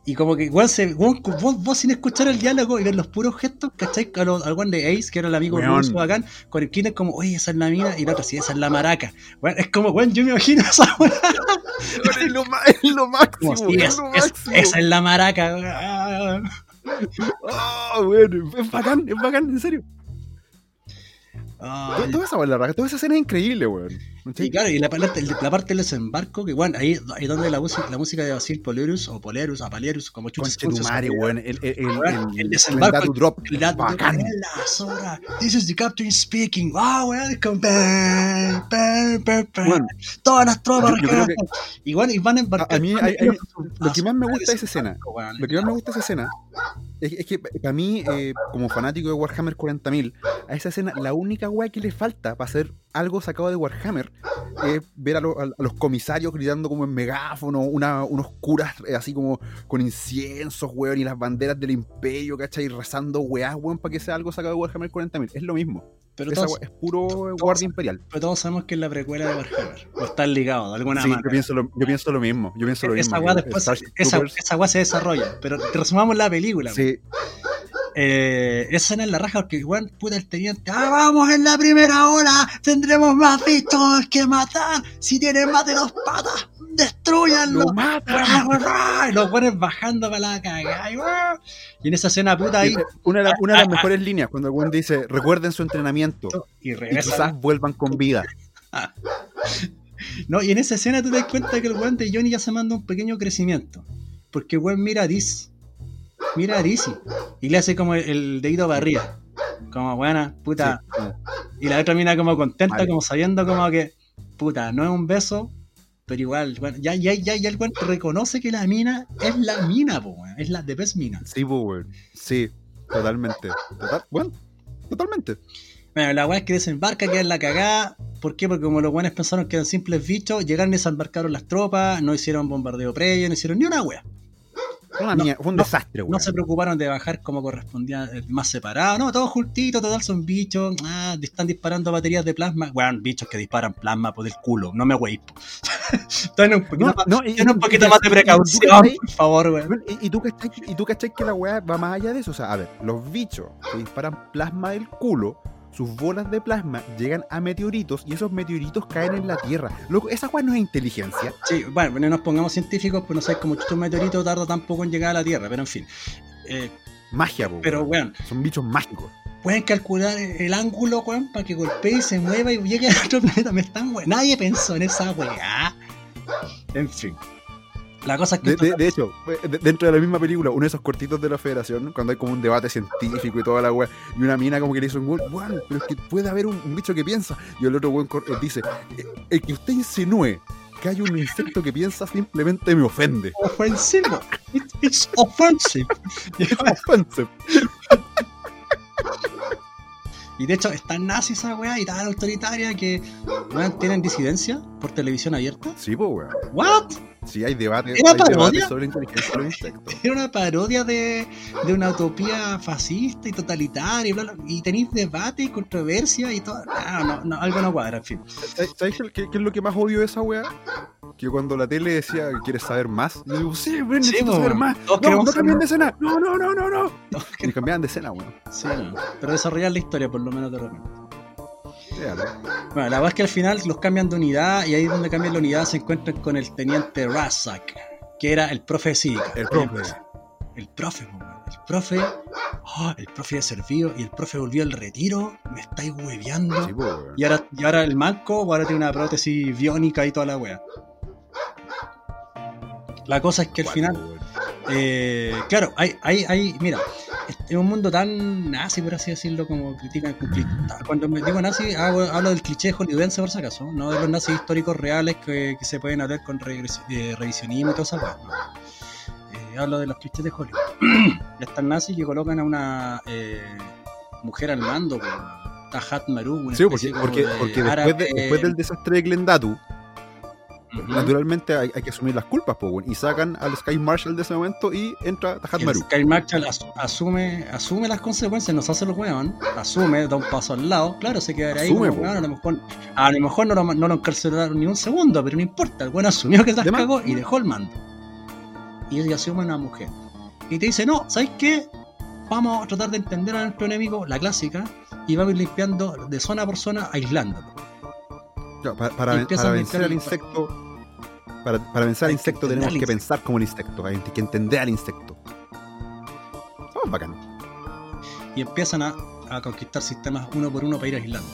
Y como que igual se, vos, vos, sin escuchar el diálogo y ver los puros gestos, ¿cachai? Al, al one de Ace, que era el amigo de bacán, con el Kinder como, oye, esa es la mina, y la otra, sí, esa es la maraca. Bueno, es como, bueno, yo me imagino esa weá. es, lo, es lo máximo, es, lo máximo. esa es la maraca. oh, bueno, es bacán, es bacán, en serio. toda esa la raja, toda esa escena es increíble, weón. Y claro, y la, la, parte del desembarco, que bueno, ahí, ahí donde la música, la música de Basil Polerus, o Polerus, o Palerus, como chuches. Weón. El, el, el, el, desembarco. El drop. La, bacán. La This is the captain speaking. Wow, weón. Con. Todas las tropas. y bueno, y van a embarcar. A, mí, hay, hay, lo que más me gusta de esa escena, lo que más me gusta de esa escena es, que para mí, eh, como fanático de Warhammer 40.000, a esa escena la única weá que le falta para hacer algo sacado de Warhammer es ver a, los comisarios gritando como en megáfono, una, unos curas eh, así como con inciensos, weón, y las banderas del imperio, ¿cachai? Rezando weá, weón, para que sea algo sacado de Warhammer 40.000. Es lo mismo. Pero es puro guardia imperial. Pero todos sabemos que es la precuela de Warhammer. O están ligados de alguna manera. Yo pienso, lo, yo pienso lo mismo. Yo pienso lo esa mismo. después, esa, esa se desarrolla. Pero resumamos la película. Sí. Eh, esa escena es la raja porque, weón, puta, el teniente, ¡ah, vamos en la primera hora! Tendremos más bichos que matar. Si tienen más de dos patas, destruyanlo. Lo matan. Y los buenos bajando para la cagada. Y en esa escena puta ahí. Una de, una de las mejores líneas, cuando el dice, recuerden su entrenamiento. Y, y quizás vuelvan con vida. no, y en esa escena tú te das cuenta que el weón de Johnny ya se manda un pequeño crecimiento. Porque el weón mira a Diz mira a Dizzy. Y le hace como el, dedito para arriba. Como buena, puta. Y la otra mira como contenta, como sabiendo como que, puta, no es un beso, pero igual, bueno, ya, ya, ya, ya el weón reconoce que la mina es la mina, po, es la de best mina. Sí, po, Sí, totalmente. bueno, totalmente. Bueno, la weá es que desembarca, queda en la cagada. ¿Por qué? Porque como los weones pensaron que eran simples bichos, llegaron y desembarcaron las tropas, no hicieron bombardeo previo, no hicieron ni una weá fue un desastre, No se preocuparon de bajar como correspondía, eh, más separado. No, todos juntitos, total son bichos. Ah, están disparando baterías de plasma. Bueno, bichos que disparan plasma por el culo. No me wey. Ten un poquito, más, un poquito más de precaución, por favor, weón. ¿Y, tú cachai, y tú cachai que la weá va más allá de eso. O sea, a ver, los bichos que disparan plasma del culo sus bolas de plasma llegan a meteoritos y esos meteoritos caen en la Tierra. Loco, esa cual no es inteligencia. Sí, bueno, no nos pongamos científicos, pues no sé cómo estos meteoritos tarda tan poco en llegar a la Tierra, pero en fin. Eh, Magia, Pero, bueno. Son bichos mágicos. Pueden calcular el ángulo, weón, para que golpee y se mueva y llegue a otro planeta. Me están, weón. Nadie pensó en esa weá. En fin. La cosa que. De, hecho, dentro de la misma película, uno de esos cortitos de la federación, cuando hay como un debate científico y toda la weá, y una mina como que le dice un gol, bueno, pero es que puede haber un, bicho que piensa. Y el otro weón eh, dice, eh, el que usted insinúe que hay un insecto que piensa simplemente me ofende. Ofensivo. It's offensive. It's offensive. Y de hecho, es tan nazi esa weá y tan autoritaria que weón, tienen disidencia por televisión abierta. Sí, pues weón. ¿What? Sí, hay debates, ¿Era parodia? sobre inteligencia de insectos. Era una parodia de, de, una utopía fascista y totalitaria y, bla, y tenéis debate y controversia y todo. No, no, no, algo no cuadra, en fin. ¿Sabéis qué, qué, es lo que más odio de esa weá? Que cuando la tele decía quieres saber más, yo digo, sí, necesito saber más. No, no, no cambien de escena. No, no, no, no, no. Y cambiaban de escena, weón. Sí, pero desarrollar la historia por lo menos de repente. Bueno, la verdad es que al final los cambian de unidad y ahí donde cambian la unidad se encuentran con el teniente Razak, que era el profe de cívica. El profe. El profe, el profe, oh, el profe de servido y el profe volvió al retiro, me estáis hueveando. y, ahora, y ahora el manco ahora tiene una prótesis biónica y toda la wea. La cosa es que al final, eh, claro, hay, hay, hay, mira, es un mundo tan nazi, por así decirlo, como critican. Cuando me digo nazi, hablo del cliché hollywoodense, por si acaso, no de los nazis históricos reales que, se pueden hacer con revisionismo y todo eso. Eh, hablo de los clichés de Hollywood. Están nazis que colocan a una eh, mujer al mando, Tahat Maru. Sí, porque, porque, porque después, después, del desastre de Glendatu, naturalmente hay, que asumir las culpas, pues, y sacan al Sky Marshall de ese momento y entra Tajat Maru. Sky Marshall asume, asume las consecuencias, nos hace los weón, asume, da un paso al lado, claro, se quedará ahí. Como, a, lo mejor, a lo mejor no lo, no lo encarcelaron ni un segundo, pero no importa, el weón asumió que se las cagó y dejó el mando. Y ella asume una mujer. Y te dice, no, ¿sabes qué? Vamos a tratar de entender a nuestro enemigo, la clásica, y vamos a ir limpiando de zona por zona, aislándolo para, para, vencer al insecto, para, para vencer al insecto tenemos que pensar como el insecto, hay que entender al insecto. Oh, bacán. Y empiezan a, a, conquistar sistemas uno por uno para ir aislando.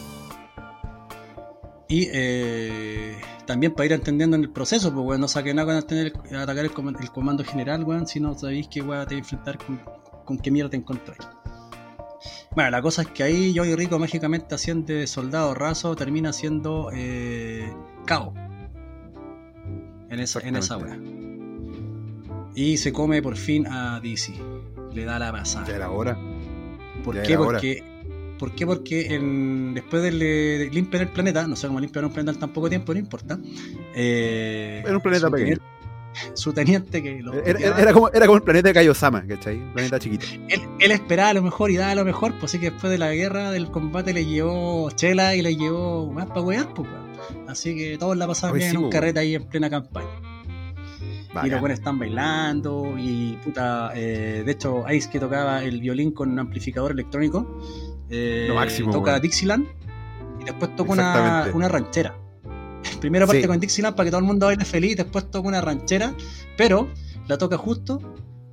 Y eh, también para ir entendiendo en el proceso, pues weón, no saque nada con tener, atacar el, comando general, weón, si no sabéis que weón te enfrentar con, con qué mierda te encontráis. Bueno, la cosa es que ahí yo y Rico mágicamente haciendo de soldado raso termina siendo eh, cabo. En esa, en esa weá. Y se come por fin a DC. Le da la pasada. Ya era hora. ¿Por qué? Porque ¿Por qué? Porque en, después de, limpiar el planeta, no sé cómo limpiar un planeta en tan poco tiempo, no importa. Eh, era un planeta pequeño. Su teniente que lo era, como, era como el planeta de Kaiosama, ¿cachai? Un planeta chiquito. Él, él, esperaba lo mejor y daba lo mejor, pues sí que después de la guerra, del combate, le llevó chela y le llevó más para wear, pues. Así que todos la pasaban bien en un carrete ahí en plena campaña. Y los buenos están bailando y puta, eh, de hecho Ice que tocaba el violín con un amplificador electrónico eh, toca Dixieland y después toca una, una, ranchera. Primero parte con Dixieland para que todo el mundo baile feliz, después toca una ranchera, pero la toca justo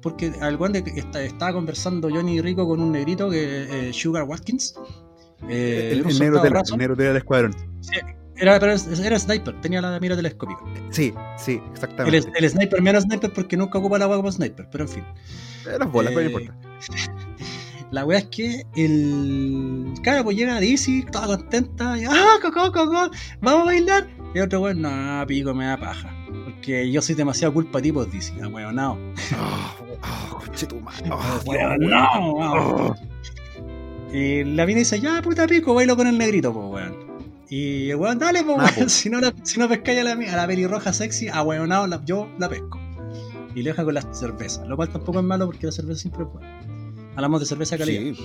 porque al guante estaba conversando Johnny Rico con un negrito que eh, Sugar Watkins. Eh, el, negro de el, negro del escuadrón. era, pero era sniper, tenía la mira telescópica. Sí, sí, exactamente. El, sniper menos sniper porque nunca ocupa la agua como sniper, pero en fin. Las bolas, pero no importa. La weá es que el. Claro, pues llega Dizzy, toda contenta, y ¡ah, coco, coco! ¡Vamos a bailar! Y otro weón, no, pico, me da paja. Porque yo soy demasiado culpa tipo Dizzy, ah, weón, no. Oh, tu madre. weón, no. Y la mina dice, ya, puta pico, bailo con el negrito, pues weón. Y el weón, dale, pues, weón. Si no, si no pescáis a la, a la pelirroja sexy, a yo la pesco. Y le deja con la cerveza, lo cual tampoco es malo porque la cerveza siempre es buena. Hablamos de cerveza calidad.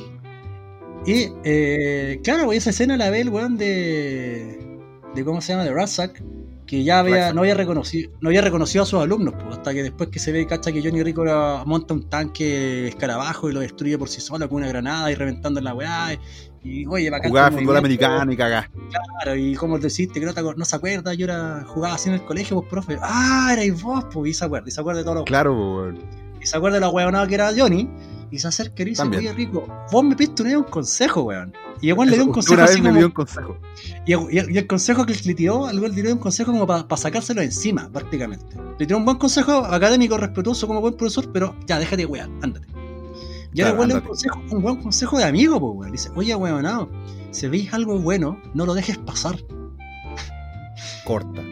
Y, eh, claro, esa escena la ve el weón de. de ¿Cómo se llama? De Razak. Que ya había, no, había reconocido, no había reconocido a sus alumnos, pues, hasta que después que se ve y cacha que Johnny Rico monta un tanque escarabajo y lo destruye por sí solo con una granada y reventando la weá. Y, oye, bacán. Jugaba fútbol americano y cagá. Claro, y como deciste que no, no se acuerda, yo era, jugaba así en el colegio, pues profe. Ah, erais vos, pues, y se acuerda, y se acuerda de todo lo Claro, pues, Y se acuerda de la weonada que era Johnny. Y se acerca y dice, oye Rico, vos me vez un consejo, weón. Y igual le dio un consejo. Un consejo. Y, el consejo que le tiró, al le dio un consejo como para sacárselo encima, prácticamente. Le tiró un buen consejo académico, respetuoso como buen profesor, pero ya, déjate weón, ándate. Y ahora igual le dio un, consejo, un buen consejo de amigo, pues, weón. Dice, oye, weón, no, si veis algo bueno, no lo dejes pasar. Corta.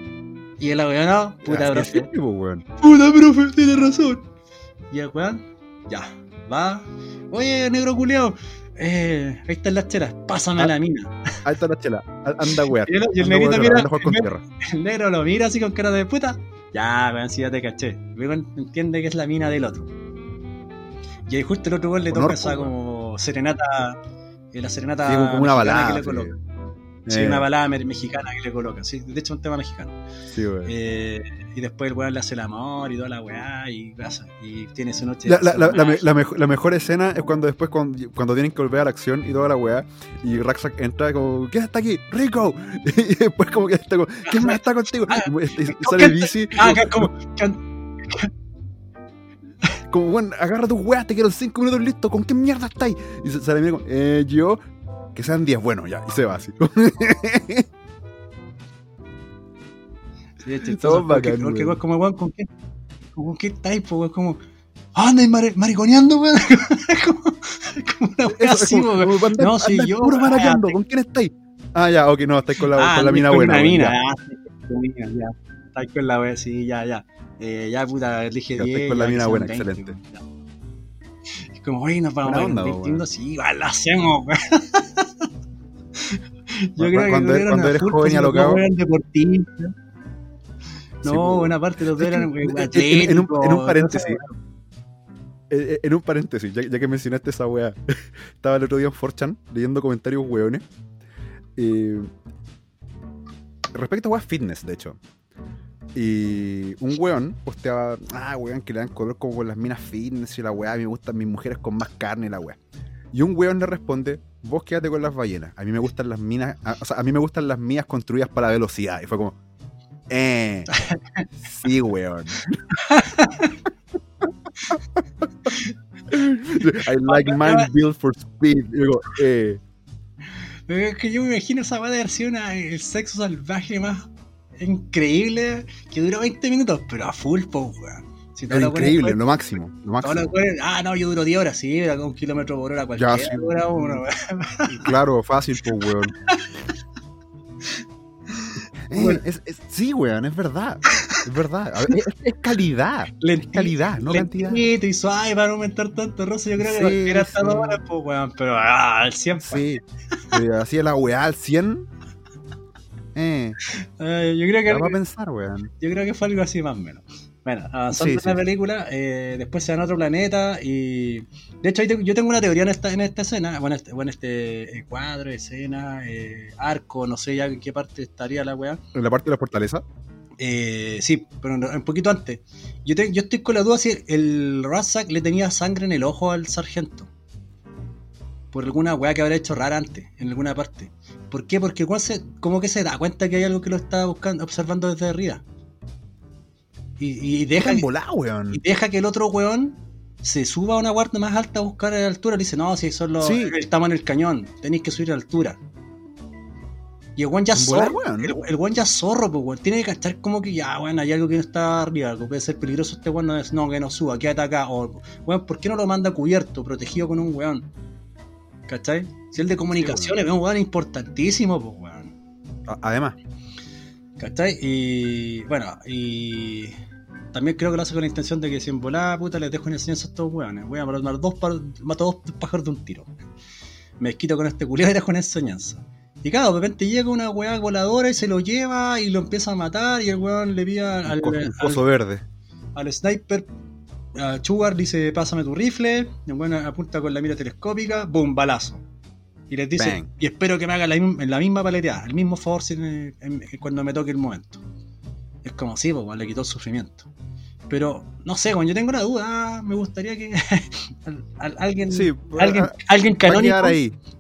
Y el weón, puta profe. Puta profe, tiene razón. Y el weón, ya, va. Oye, negro culeado. Eh, ahí están las chelas, pásame a la mina. Ahí está la chela, anda weón. Y el, negrito mira, el, negro lo mira así con cara de puta. Ya, weón, si ya te caché. Luego entiende que es la mina del otro. Y ahí justo el otro weón le toca esa como serenata. Eh, la serenata. Sí, como una balada. Que le Sí, una eh. balada mexicana que le coloca. Sí, de hecho, un tema mexicano. Sí, weón. Eh, y después el weón le hace el amor y toda la weá y, y tiene su noche. La, la, la, mejor escena es cuando después, cuando, cuando, tienen que volver a la acción y toda la weá, y Raxac entra como, ¿quién está aquí? ¡Rico! Y después, como que está como, ¿quién más está contigo? Ah, y, sale bici. Ah, como. Como, bueno, agarra tus weas, te quiero 5 minutos listo, ¿con qué mierda estáis? Y sale mira como, eh, yo, que sean 10, bueno, ya, y se va así. Sí, es chistoso. Porque, porque weón, como weón, ¿con qué? ¿Con qué type, weón? Como. ¡Ah, andáis mariconeando, weón! como, como una weá así, weón. No, sí, yo. Puro maraqueando, ¿con quién estáis? Ah, ya, ok, no, estáis con la, ah, con la mina buena. Con la mina, ya. Ah, ya. Estáis con la weá, sí, ya, ya. Eh, ya, puta, elige 10. Estáis con la mina buena, excelente. Es como, oye, nos vamos a distinto, sí, lo hacemos, weón. Yo creo que cuando, cuando eres joven y alocado. No, buena parte de los dos eran en, un, en un paréntesis. En, un paréntesis, ya, que mencionaste esa weá, estaba el otro día en 4 leyendo comentarios weones. respecto a weá fitness, de hecho. Y un weón posteaba, ah, weón, que le dan color como con las minas fitness y la weá, a mí me gustan mis mujeres con más carne y la weá. Y un weón le responde, vos quédate con las ballenas, a mí me gustan las minas, o sea, a mí me gustan las mías construidas para la velocidad. Y fue como, eh. Sí, weón. I like mine built for speed. digo, eh. Es que yo me imagino esa haber sido el sexo salvaje más increíble que duró 20 minutos, pero a full, po, weón. Si increíble, lo máximo. Lo máximo. ah, no, yo duro 10 horas, sí, era un kilómetro por hora cualquiera. Ya, sí. uno, claro, fácil, pues, weón. Eh, es, sí, weón, es verdad. Es verdad. es, calidad. es calidad, no cantidad. y suave para aumentar tanto roce. Yo creo que era hasta dos horas, pues, weón. Pero ah, al 100. Sí. Así la weá al 100. Eh. yo creo que. Vamos a pensar, weón. Yo creo que fue algo así más o menos. Bueno, avanzando en la película, eh, después se van a otro planeta y... De hecho, yo tengo una teoría en esta, en esta escena, bueno, este, bueno, este eh, cuadro, escena, eh, arco, no sé ya en qué parte estaría la weá. ¿En la parte de la fortaleza? sí, pero un poquito antes. Yo, yo estoy con la duda si el Razak le tenía sangre en el ojo al sargento. Por alguna weá que habrá hecho rara antes, en alguna parte. ¿Por qué? Porque igual se, como que se da cuenta que hay algo que lo está buscando, observando desde arriba. Y, deja, que, y deja que el otro weón se suba a una guardia más alta a buscar a la altura. Le dice, no, si solo estamos en el cañón, tenéis que subir a la altura. Y el weón ya zorro. El, weón ya zorro, pues weón. Tiene que cachar como que ya, weón, hay algo que no está arriba, algo puede ser peligroso este weón. No, es, no que no suba, quédate acá. O, weón, ¿por qué no lo manda cubierto, protegido con un weón? ¿Cachai? Si el de comunicaciones es un weón importantísimo, pues weón. Además. ¿Cachai? Y bueno, y también creo que lo hace con la intención de que si en volada, puta, les dejo una enseñanza a estos weones. Voy a matar dos, mato dos pájaros de un tiro. Me quito con este culiado y dejo una enseñanza. Y claro, de repente llega una weá voladora y se lo lleva y lo empieza a matar y el weón le pide al, al, verde. al sniper a Chugar dice pásame tu rifle, weón apunta con la mira telescópica, boom, balazo. Y les dice, y espero que me haga la, la misma paleteada, el mismo favor cuando me toque el momento. Es como si, pues, le quitó el sufrimiento. Pero, no sé, cuando yo tengo una duda, me gustaría que alguien, alguien, alguien canónico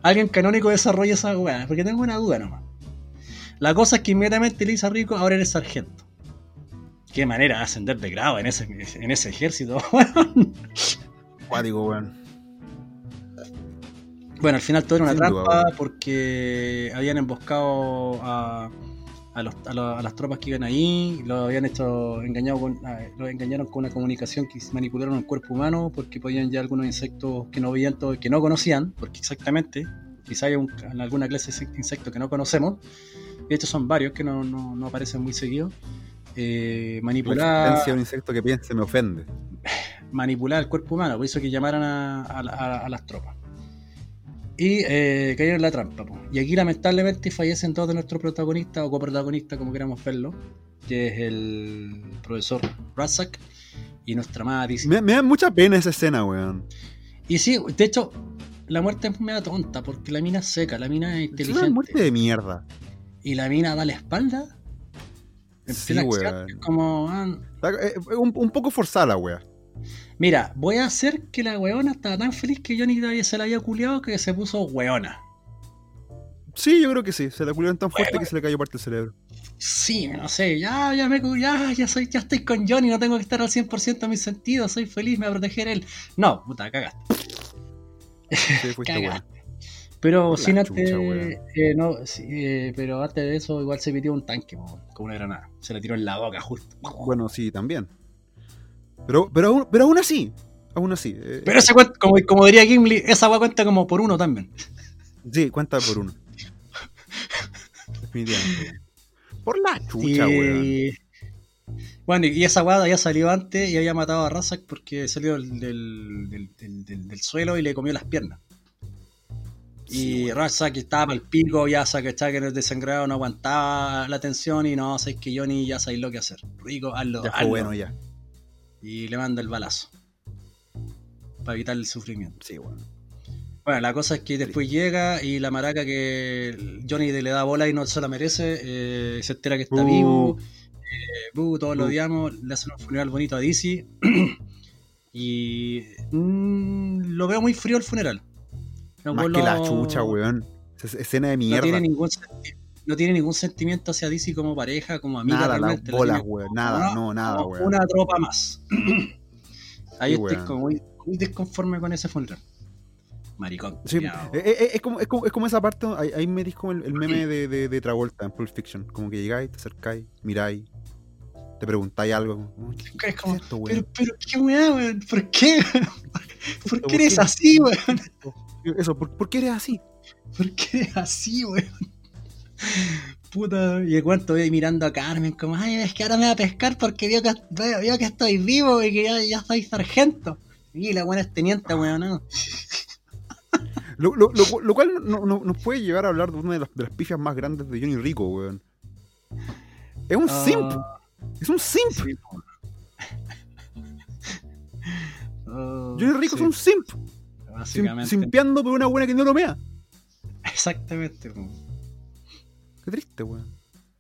alguien canónico desarrolle esa weá, porque tengo una duda nomás. La cosa es que inmediatamente le dice a Rico, ahora eres sargento. Qué manera de ascender de grado en ese, en ese ejército, weón. Cuático, weón. Bueno, al final todo era una trampa porque habían emboscado a a, las tropas que iban ahí, lo habían hecho engañado con, los engañaron con una comunicación que manipularon el cuerpo humano porque podían ya algunos insectos que no veían todo, que no conocían, porque exactamente, quizá hay alguna clase de insectos que no conocemos, de hecho son varios que no, no, aparecen muy seguidos. Eh, manipular. un insecto que piense me ofende. Manipular el cuerpo humano, por eso que llamaran a las tropas y eh, cayeron en la trampa. Y aquí lamentablemente fallecen todos de nuestros protagonistas o coprotagonistas, como queramos verlo, que es el profesor Razak y nuestra madre. Me, me, da mucha pena esa escena, weón. Y sí, de hecho, la muerte es media tonta, porque la mina es seca, la mina es inteligente. Es una muerte de mierda. Y la mina da la espalda. Sí, weón. Como, ah, eh, un, un, poco forzada la weón. Mira, voy a hacer que la weona estaba tan feliz que Johnny se la había culiado que se puso weona. Sí, yo creo que sí. Se la culiaron tan fuerte que se le cayó parte del cerebro. Sí, no sé. Ya, ya me ya, ya soy, ya estoy con Johnny, no tengo que estar al 100% a mis sentidos, soy feliz, me voy a proteger él. No, puta, cagaste. Sí, fuiste Pero sin antes, eh, no, eh, pero antes de eso igual se metió un tanque con una granada. Se le tiró en la boca justo. Bueno, sí, también. Pero, pero, aún, pero aún así, aún así. Eh, pero esa cuenta, como, como diría Gimli, esa agua cuenta como por uno también. Sí, cuenta por uno. Definitivamente. Por la chucha, weón. Bueno, y esa guada ya salió antes y había matado a Razak porque salió del, del, suelo y le comió las piernas. Y Razak estaba al pico, ya que en el desangrado no aguantaba la tensión y no, sabes que Johnny ya sabéis lo que hacer. Rico, hazlo. Ya fue bueno ya y le manda el balazo para evitar el sufrimiento. Sí, bueno. Bueno, la cosa es que después llega y la maraca que Johnny le da bola y no se la merece, eh, se entera que está vivo, uh, todos lo odiamos, le hacen un funeral bonito a Dizzy y mm, lo veo muy frío el funeral. Más que la chucha, weón. escena de mierda. No tiene ningún sentido no tiene ningún sentimiento hacia DC como pareja, como amiga. Nada, las bolas, weón. Nada, no, nada, weón. Una tropa más. Ahí estoy como muy, muy, desconforme con ese funeral. Maricón. Sí, eh, eh, es, como, es, como, es, como, esa parte, ahí, ahí metís como el, meme de, de, de, Travolta en Pulp Fiction. Como que llegáis, te acercáis, miráis, te preguntáis algo. ¿Qué, es como, esto, pero, pero, qué weá, weón, ¿por qué? ¿Por qué eres así, weón? Eso, ¿por, ¿por, qué eres así? ¿Por qué eres así, weón? Puta, y de cuánto voy mirando a Carmen, como, ay, es que ahora me va a pescar porque vio que, vio que estoy vivo y que ya, ya soy sargento. Y la buena es teniente, weón, ¿no? Lo, lo, lo, cual no, no, nos puede llevar a hablar de una de las, de las pifias más grandes de Johnny Rico, weón. Es un uh, simp. Es un simp. Uh, Johnny Rico es un simp. Básicamente. simpeando por una buena que no lo mea. Exactamente, weón. Qué triste, weón.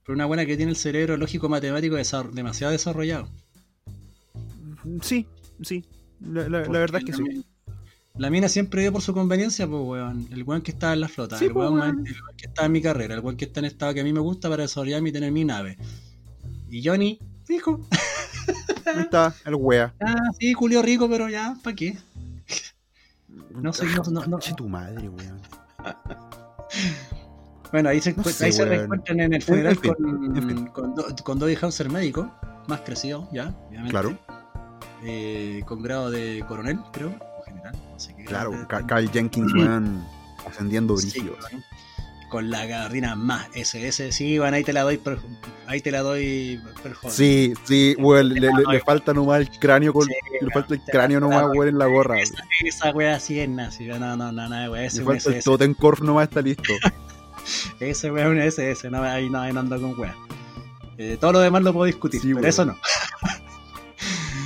Por una buena que tiene el cerebro lógico matemático demasiado desarrollado. Sí, sí. La, la verdad es que sí. La mina siempre dio por su conveniencia, pues, weón. El weón que estaba en la flota, el, pues, weón, que estaba en mi carrera, el weón que está en estado que a mí me gusta para desarrollarme y tener mi nave. Y Johnny, dijo. Ahí está, el wea. Ah, sí, Julio Rico, pero ya, ¿para qué? No sé, no, no, no. tu madre, weón. bueno, ahí se, ahí se reencuentran en el funeral con, con, con Dodie Hauser médico, más crecido ya, obviamente. Claro. Eh, con grado de coronel, creo claro, Kyle Jenkins, weón, ascendiendo brillo. Con la garrina más SS, sí, bueno, ahí te la doy, ahí te la doy per Sí, sí, weón, le, falta nomás el cráneo, con, le falta el cráneo nomás, weón, en la gorra. Esa, esa wea sí es nazi, no, no, no, no, weón, ese Le falta el Totenkorf nomás está listo. ese weón es un SS, no, ahí no, ahí no ando con weón. Eh, todo lo demás lo puedo discutir, pero eso no.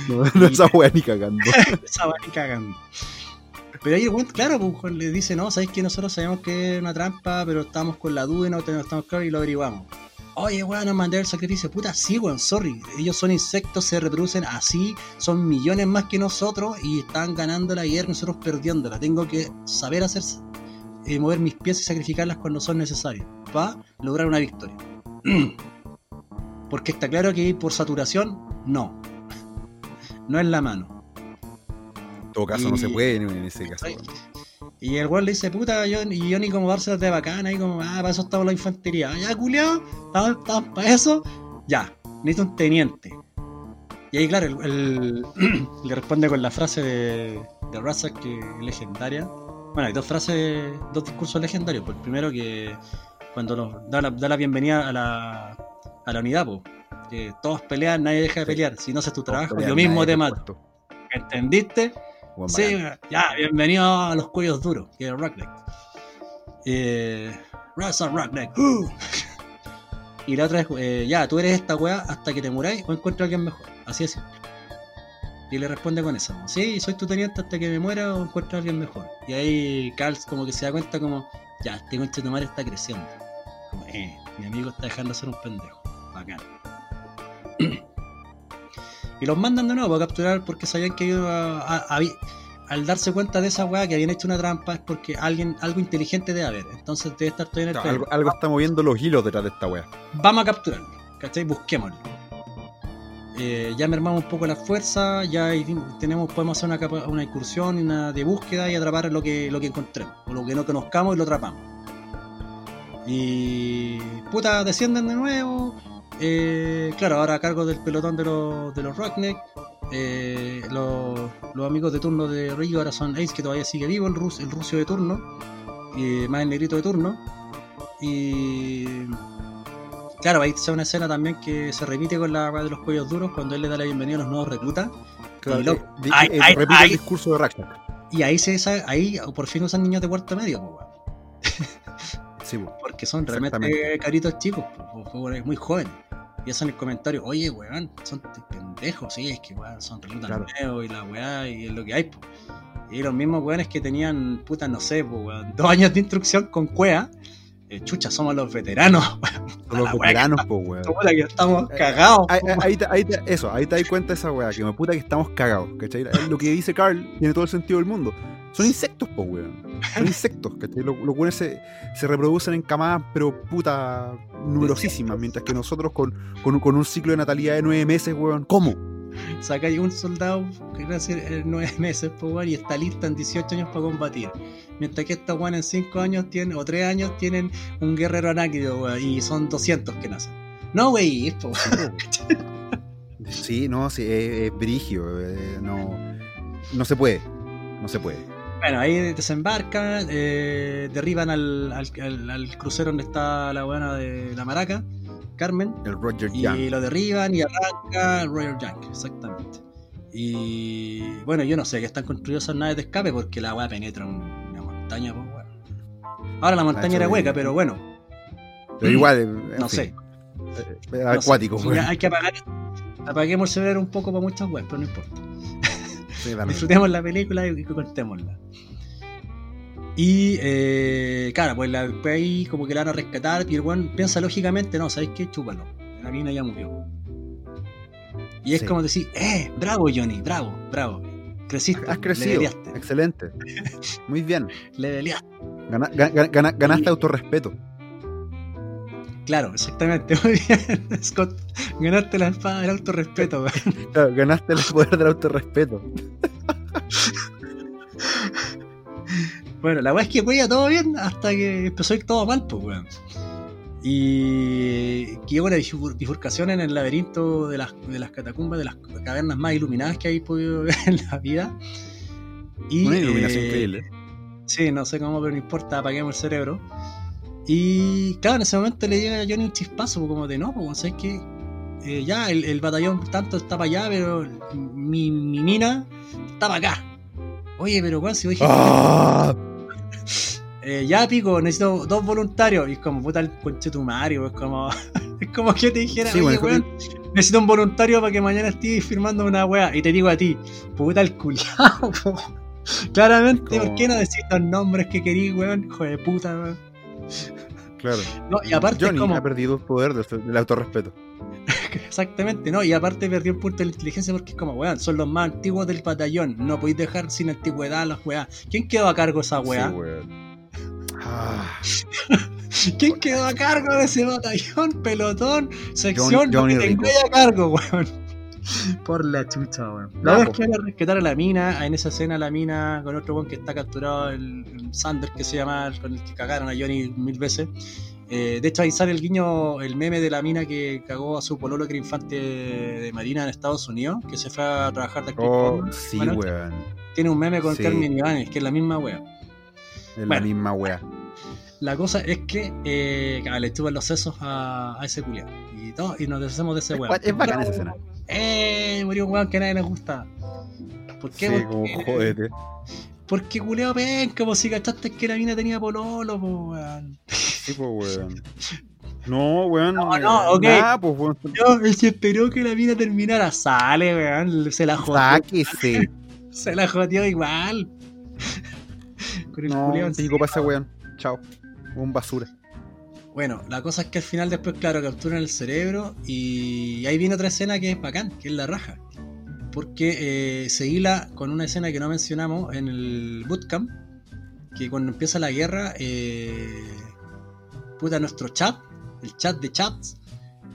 No, no esa weá ni cagando. esa weá ni cagando. Pero ahí el claro, pues, le dice, no, sabéis que nosotros sabemos que es una trampa, pero estamos con la duda y no estamos claros y lo averiguamos. Oye, weón, nos mandé el sacrificio. Puta, sí, weón, sorry. Ellos son insectos, se reproducen así, son millones más que nosotros y están ganando la guerra y nosotros perdiéndola. Tengo que saber hacer, eh, mover mis pies y sacrificarlas cuando son necesarias para lograr una victoria. Porque está claro que por saturación, no no es la mano. Todo caso, no se puede en ese caso. Y el weón le dice, puta, yo, y yo ni como dárselas de bacana, y como, ah, para eso estaba la infantería. Ya, culiao, estamos para eso. Ya, necesito un teniente. Y ahí, claro, el, le responde con la frase de, de Razak, que es legendaria. Bueno, hay dos frases, dos discursos legendarios. Pues el primero que cuando da, la, da la bienvenida a la, a la unidad, pues, todos pelean, nadie deja de pelear. Si no haces tu trabajo, yo mismo te mato. ¿Entendiste? Sí, ya, bienvenido a los cuellos duros, que es Rockneck. Eh, Rockneck. Uh. y la otra es, eh, ya, tú eres esta weá hasta que te muráis o encuentro a alguien mejor. Así es Y le responde con eso. Sí, soy tu teniente hasta que me muera o encuentro a alguien mejor. Y ahí Carl como que se da cuenta como, ya, este conche de madre está creciendo. Como, eh, mi amigo está dejando de ser un pendejo. Bacán. y los mandan de nuevo a capturar porque sabían que al darse cuenta de esa weá que habían hecho una trampa es porque alguien, algo inteligente debe haber. Entonces debe estar todo en el algo, algo, está moviendo los hilos detrás de esta weá. Vamos a capturarlo, ¿cachai? Busquémoslo. Eh, ya mermamos un poco la fuerza, ya tenemos, podemos hacer una, una incursión una de búsqueda y atrapar lo que, lo que encontremos, o lo que no conozcamos y lo atrapamos. Y puta, descienden de nuevo, eh, claro, ahora a cargo del pelotón de los, de los Rockneck. Eh, los, amigos de turno de Rio ahora son Ace, que todavía sigue vivo, el, rus, el ruso de turno, y más el negrito de turno. Y claro, ahí está una escena también que se repite con la de los cuellos duros cuando él le da la bienvenida a los nuevos reclutas. y repite el discurso de Rackneck. Y ahí se ahí por fin usan niños de cuarto medio, Sí, porque son realmente caritos chicos, muy jóvenes. Y hacen el comentario, oye, weón, son pendejos, sí, es que weón, son reclutas y la weá, y es lo que hay, Y los mismos weones que tenían, puta, no sé, dos años de instrucción con cuea, eh, chucha, somos los veteranos. Somos los veteranos, pues, weón. que estamos eh, cagados. Ahí, ahí, eso, ahí te das cuenta esa weá, que me puta que estamos cagados, ¿cachai? Lo que dice Carl tiene todo el sentido del mundo. Son insectos, pues, weón. Son insectos, ¿cachai? Los, los se, se, reproducen en camadas, pero puta, numerosísimas. Mientras que nosotros con, con, con, un ciclo de natalidad de nueve meses, weón, ¿cómo? Sacáis un soldado que nace en nueve meses, pues, y está lista en 18 años para combatir. Mientras que esta weón en 5 años tiene, o 3 años tienen un guerrero anáquido, y son 200 que nacen. No, wey, esto. Sí, no, sí, es, brigio. Eh, no, no se puede. No se puede. Bueno, ahí desembarcan, eh, derriban al, al, crucero donde está la buena de la maraca, Carmen. El Roger Y lo derriban y arranca el Roger Young, exactamente. Y bueno, yo no sé que están construidas esas naves de escape porque la weá penetra en una montaña, pues bueno. Ahora la montaña era hueca, pero bueno. Pero igual, no sé. acuático, Hay que apagar, apaguemos el cerebro un poco para muchas webs, pero no importa. Disfrutemos la película y, contémosla. Y eh, claro, pues la, ahí como que la van a rescatar y el weón piensa lógicamente, no, ¿sabes qué? Chúpalo. La mina ya murió. Y es como decir, eh, bravo Johnny, bravo, bravo. Creciste. Has crecido. Excelente. Muy bien. Le ganaste autorrespeto. Claro, exactamente. Muy bien, Scott. Ganaste la espada del autorrespeto. Claro, ganaste el poder del autorrespeto. bueno, la weá es que weá todo bien hasta que empezó a ir todo mal, pues weón. Y que una bifurcación en el laberinto de las, de las catacumbas, de las cavernas más iluminadas que hay podido ver en la vida. Y, una iluminación eh, increíble. Sí, no sé cómo, pero no importa, apaguemos el cerebro. Y claro, en ese momento le llega a Johnny un chispazo, como de no, pues sabes que eh, ya el, batallón tanto está para allá, pero mi, mi mina está para acá. Oye, pero cuál si dije. ¡Ah! Eh, ya pico, necesito dos voluntarios. Y es como, puta el conche tu Mario, es como. es como que te dijera, oye, weón, necesito un voluntario para que mañana estés firmando una weá. Y te digo a ti, puta el culiao, Claramente, ¿por qué no decís los nombres que querís, weón? Hijo de puta, weón. Claro. No, y aparte Johnny ha perdido el poder del autorrespeto. Exactamente, ¿no? Y aparte perdió un punto de la inteligencia porque es como, weón, son los más antiguos del batallón. No podéis dejar sin antigüedad las weas. ¿Quién quedó a cargo de esa? Sí, ah. ¿Quién quedó a cargo de ese batallón, pelotón, sección? Johnny, Johnny a cargo, weón. Por la chucha, weón. La vez que van a rescatar a la mina, en esa escena la mina con otro weón que está capturado, el, Sander que se llama, con el que cagaron a Johnny mil veces. Eh, de hecho, ahí sale el guiño, el meme de la mina que cagó a su pololo que era infante de Marina en Estados Unidos, que se fue a trabajar de Oh, sí, weón. Tiene un meme con Carmen Ibanes, que es la misma weón. Es la misma weón. La cosa es que eh, le estuve los sesos a, ese culiado. Y, todo, y nos deshacemos de ese weón. Es, bacán esa escena. ¡Eh! Murió un weón que a nadie le gusta. ¿Por qué? Sí, como jodete. Porque culeo ven, como si cachaste que la mina tenía pololo, po, weón. Sí, pues, weón. No, weón. No, no, ok. pues, weón. No, él se esperó que la mina terminara. Sale, weón. Se la jodió. Sáquese. se la jodió igual. Con el no, para ese weón. Chao. Un basura. Bueno, la cosa es que al final después, claro, capturan el cerebro y ahí viene otra escena que es bacán, que es la raja. Porque eh, se hila con una escena que no mencionamos en el bootcamp, que cuando empieza la guerra, eh, puta, nuestro chat, el chat de chats,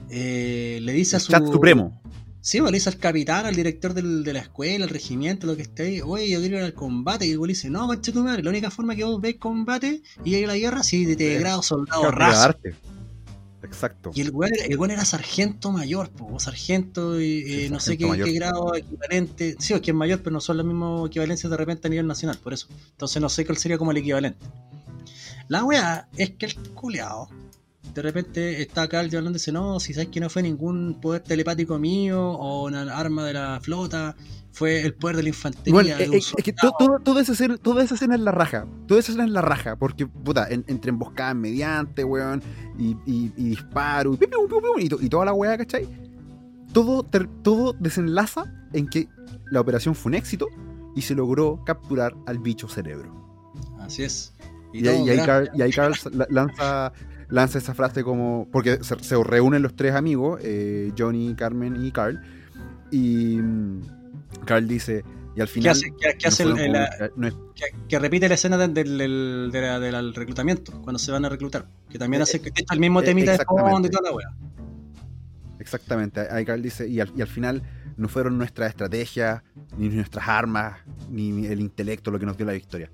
eh, le dice a su... Chat supremo. Sí, pues, le dice al capitán, al director de la escuela, al regimiento, lo que esté ahí, oye, yo quiero ir al combate. Y el güey dice, no, manche tu madre, la única forma que vos veis combate y ir a la guerra, si te de grado soldado raso. Exacto. Y el güey, el era sargento mayor, pues, sargento, y, no sé qué, grado equivalente. Sí, es que es mayor, pero no son las mismas equivalencias de repente a nivel nacional, por eso. Entonces no sé cuál sería como el equivalente. La weá es que el culeado de repente está Carl hablando y dice, no, si sabes que no fue ningún poder telepático mío o una arma de la flota, fue el poder de la infantería. Eh, es, que toda, esa escena, toda esa escena es la raja, toda esa escena es la raja, porque, puta, entre emboscadas mediante, weón, y, y, y disparo, y, toda la weá, ¿cachai? Todo, todo desenlaza en que la operación fue un éxito y se logró capturar al bicho cerebro. Así es. Y, ahí, Carl, y ahí Carl lanza lanza esa frase como, porque se, reúnen los tres amigos, eh, Johnny, Carmen y Carl, y mm, Carl dice, y al final... ¿Qué hace, que, repite la escena del, del, reclutamiento, cuando se van a reclutar, que también eh, hace que el mismo eh, temita de fondo y toda la wea. Exactamente, ahí Carl dice, y al, final no fueron nuestras estrategias, ni nuestras armas, ni el intelecto lo que nos dio la victoria.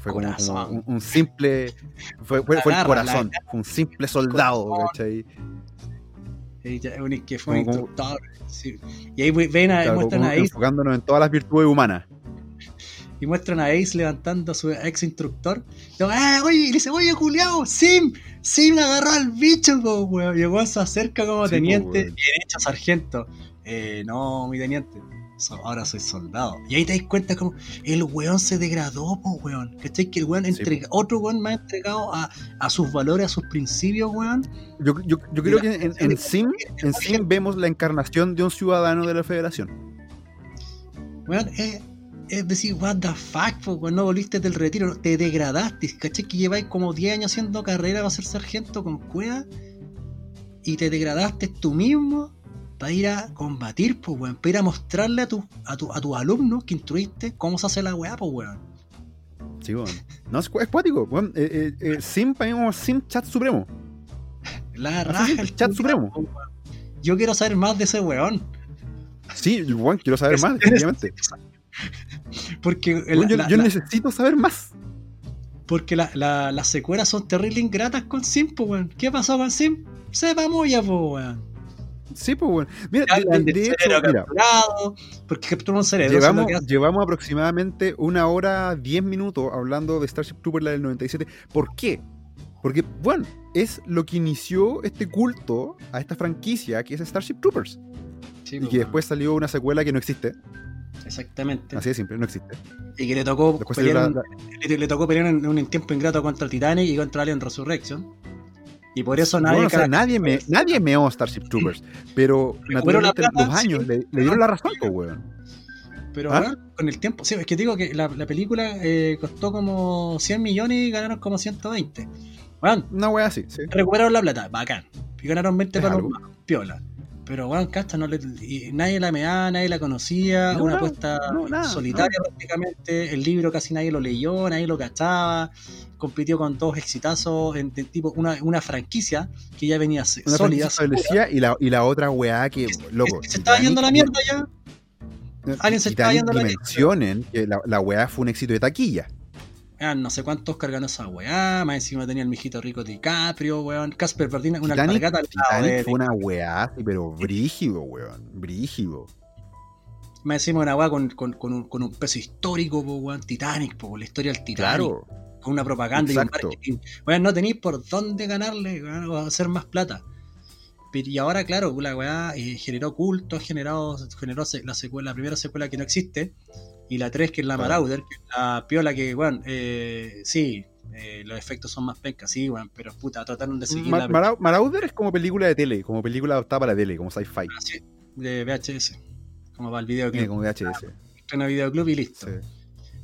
Fue como, un, simple. Fue, fue, el corazón, fue un simple soldado. ¿cachai? Que fue un instructor. Y ahí ven a, muestran a Ace. Enfocándonos en todas las virtudes humanas. Y muestran a Ace levantando a su ex instructor. Y, ¡Ah, oye, y le dice, oye, culiao, Sim, Sim agarró al bicho, weón. Llegó, se acerca como teniente y hecho sargento. Eh, no, mi teniente ahora soy soldado. Y ahí te das cuenta como el weón se degradó, po, weón. ¿Cachai? Que el weón entrega, otro weón más entregado a, a, sus valores, a sus principios, weón. Yo, yo, yo creo que en, en, Sim, en Sim vemos la encarnación de un ciudadano de la federación. Weón, es, es decir, what the fuck, weón, no volviste del retiro, te degradaste, ¿cachai? Que lleváis como 10 años haciendo carrera para ser sargento con cueva y te degradaste tú mismo para ir a combatir, pues, weón. Para ir a mostrarle a, tu, a, tu, a tus alumnos que instruiste cómo se hace la weá, pues, weón. Sí, weón. No, es, es cuático, weón. Eh, eh, eh, Sim, Sim Chat Supremo. La raja, el Chat Supremo. Yo quiero saber más de ese weón. Sí, weón, quiero saber más, definitivamente. Porque yo, necesito saber más. Porque la, la, las secuelas son terrible ingratas con Sim, pues, weón. ¿Qué pasó con Sim? Se va muy a, pues, weón. Sí, pues bueno. Mira, de, hecho, mira, porque capturó un cerebro. Llevamos, llevamos aproximadamente una hora, diez minutos hablando de Starship Troopers la del 97. ¿Por qué? Porque, bueno, es lo que inició este culto a esta franquicia que es Starship Troopers. y pues, que después salió una secuela que no existe. Exactamente. Así de simple, no existe. Y que le tocó, pelear, le, tocó pelear en un tiempo ingrato contra el Titanic y contra Alien Resurrection. Y por eso nadie. nadie, me, nadie meó Starship Troopers. Pero naturalmente los años le, dieron la razón, pues, weón. Pero ¿Ah? con el tiempo. Sí, es que digo que la, película eh, costó como 100 millones y ganaron como 120. Bueno, Una wea así, sí. Recuperaron la plata, bacán. Y ganaron 20 para los piola. Pero bueno, Casta no le, nadie la meaba, nadie la conocía, una apuesta solitaria prácticamente, el libro casi nadie lo leyó, nadie lo cachaba, compitió con dos exitazos en, tipo una, una, franquicia que ya venía una sólida. y la, y la otra weá que, loco. Se, estaba yendo la mierda ya. Alguien se estaba yendo la mierda. mencionen que la, la weá fue un éxito de taquilla no sé cuántos cargan esa weá, más encima tenía el mijito rico DiCaprio, weón. Casper Verdina, una alpargata al lado fue una weá, pero brígido, weón, brígido. Más encima una weá con, con, con, un, con, un, peso histórico, weón, Titanic, po, la historia del Titanic. Claro. Con una propaganda y un marketing. Weón, no tenéis por dónde ganarle, weón, o hacer más plata. Y ahora, claro, la weá eh, generó culto, generó, generó la, secuela, la primera secuela que no existe, y la 3 que es la Marauder, que es la piola que, bueno, eh, sí, eh, los efectos son más pencas, sí, bueno, pero puta, trataron de seguir la Marauder es como película de tele, como película adaptada para la tele, como sci-fi. Ah, sí, de VHS, como para el videoclub. Sí, como VHS. Una videoclub y listo.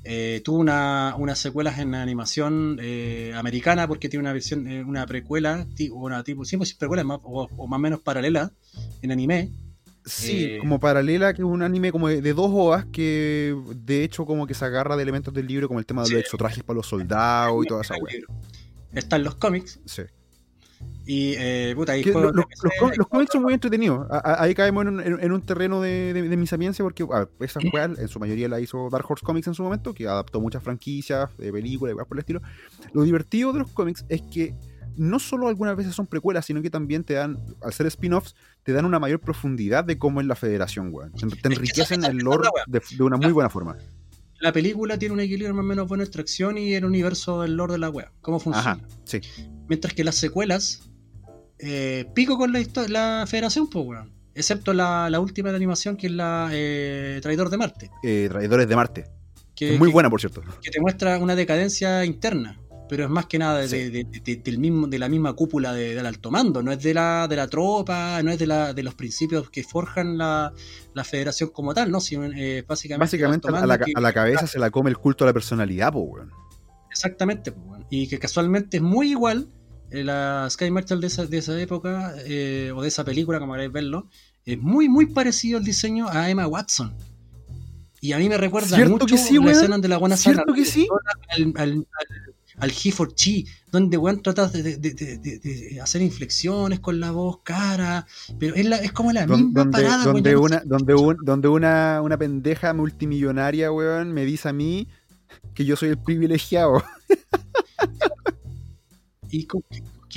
Eh, tuvo una, unas secuelas en animación eh, americana porque tiene una versión, eh, una precuela, una tipo, siempre precuela o, o, más o menos paralela en anime, Sí, eh, como paralela, que es un anime como de, dos ovas que de hecho como que se agarra de elementos del libro como el tema de los exotrajes para los soldados y toda esa weá. Están los cómics. Sí. Y eh, puta, los, cómics son muy entretenidos. ahí caemos en, un terreno de, de, mi sapiencia porque esa weá en su mayoría la hizo Dark Horse Comics en su momento, que adaptó muchas franquicias de películas y por el estilo. Lo divertido de los cómics es que no solo algunas veces son precuelas, sino que también te dan, al ser spin-offs, te dan una mayor profundidad de cómo es la federación, weón. Te, enriquecen el lore de, una muy buena forma. La película tiene un equilibrio más o menos buena extracción y el universo del lore de la web. ¿Cómo funciona? Ajá, sí. Mientras que las secuelas, eh, pico con la, la federación, pues, weón. Excepto la, última de animación, que es la eh, Traidor de Marte. Eh, Traidores de Marte. Que, muy buena, por cierto. Que te muestra una decadencia interna pero es más que nada de, del mismo, de la misma cúpula del alto mando, no es de la, de la tropa, no es de, la, de los principios que forjan la, federación como tal, ¿no? Sino, eh, básicamente básicamente a la, a la, cabeza se la come el culto a la personalidad, pues, weón. Exactamente, pues, Y que casualmente es muy igual eh, la Sky Marshall de esa, de esa época, eh, o de esa película, como queráis verlo, es muy, muy parecido el diseño a Emma Watson. Y a mí me recuerda mucho que sí, la escena de la buena ¿Cierto que sí? al, al He for Chi, donde weón tratas de, hacer inflexiones con la voz, cara, pero es, es como la misma parada, donde una, donde, donde una, una pendeja multimillonaria, weón, me dice a mí que yo soy el privilegiado. y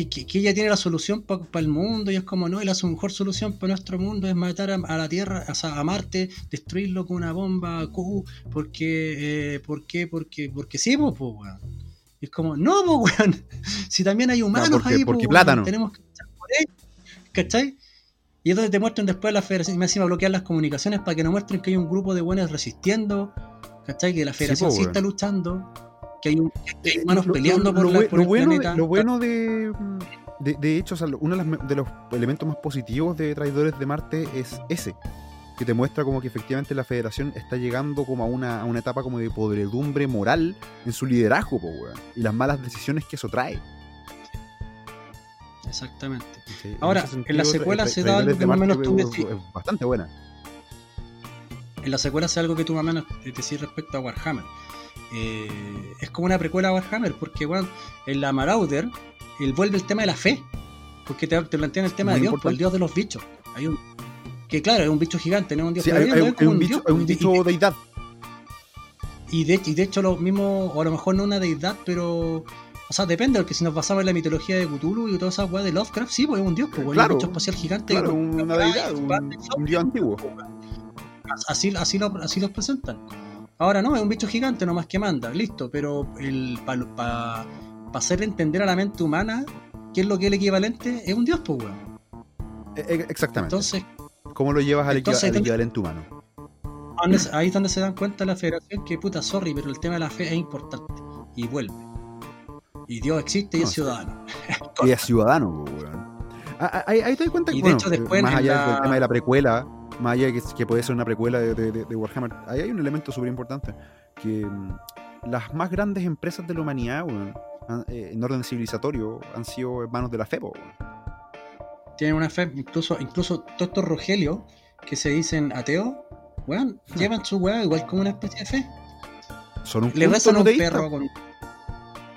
que, ella tiene la solución para el mundo y es como, no, y la mejor solución para nuestro mundo es matar a, la Tierra, a, Marte, destruirlo con una bomba Q, porque, eh, ¿por qué? Porque, porque sí, pues, weón. Y es como, no, pues, weón, si también hay humanos ahí, porque plátano. tenemos que luchar por ellos, ¿cachai? Y entonces te muestran después la federación, y me encima bloquear las comunicaciones para que nos muestren que hay un grupo de buenos resistiendo, ¿cachai? Que la federación sí, está luchando que hay, eh, humanos peleando por, la, por el bueno planeta. lo bueno de, de, hecho, uno de los elementos más positivos de Traidores de Marte es ese, que te muestra como que efectivamente la Federación está llegando como a una, a una etapa como de podredumbre moral en su liderazgo, y las malas decisiones que eso trae. Exactamente. Ahora, en la secuela se da algo que más o menos tú Es bastante buena. En la secuela se da algo que tú más o menos decís respecto a Warhammer eh, es como una precuela a Warhammer, porque bueno, en la Marauder él vuelve el tema de la fe, porque te, plantean el tema de Dios, pues, el Dios de los bichos. Hay un que claro, es un bicho gigante, no es un dios. hay, un, bicho, un bicho deidad. Y de, y de hecho lo mismo, o a lo mejor no una deidad, pero o sea, depende, porque si nos basamos en la mitología de Cthulhu y todas esas weas de Lovecraft, sí, pues es un dios, pues claro, un bicho espacial gigante. Claro, una deidad, un, dios antiguo. Así, así, lo, así los presentan. Ahora no, es un bicho gigante nomás que manda, listo, pero para pa, hacer entender a la mente humana qué es lo que es el equivalente, es un dios, pues, weón. E, e, exactamente. Entonces, ¿cómo lo llevas al, equivalente humano? Ahí es donde se dan cuenta la federación que, puta, sorry, pero el tema de la fe es importante. Y vuelve. Y Dios existe y es ciudadano. y es ciudadano, weón. Ah, ah, ahí, te das cuenta que, bueno, más allá del tema de la precuela, más allá de que, puede ser una precuela de, Warhammer, ahí hay un elemento súper importante, que mm, las más grandes empresas de la humanidad, eh, en orden civilizatorio, han sido hermanos de la fe, Tienen una fe, incluso, incluso todos estos Rogelio que se dicen ateos, weón, llevan su weá igual como una especie de fe. Son un Le rezan a un perro con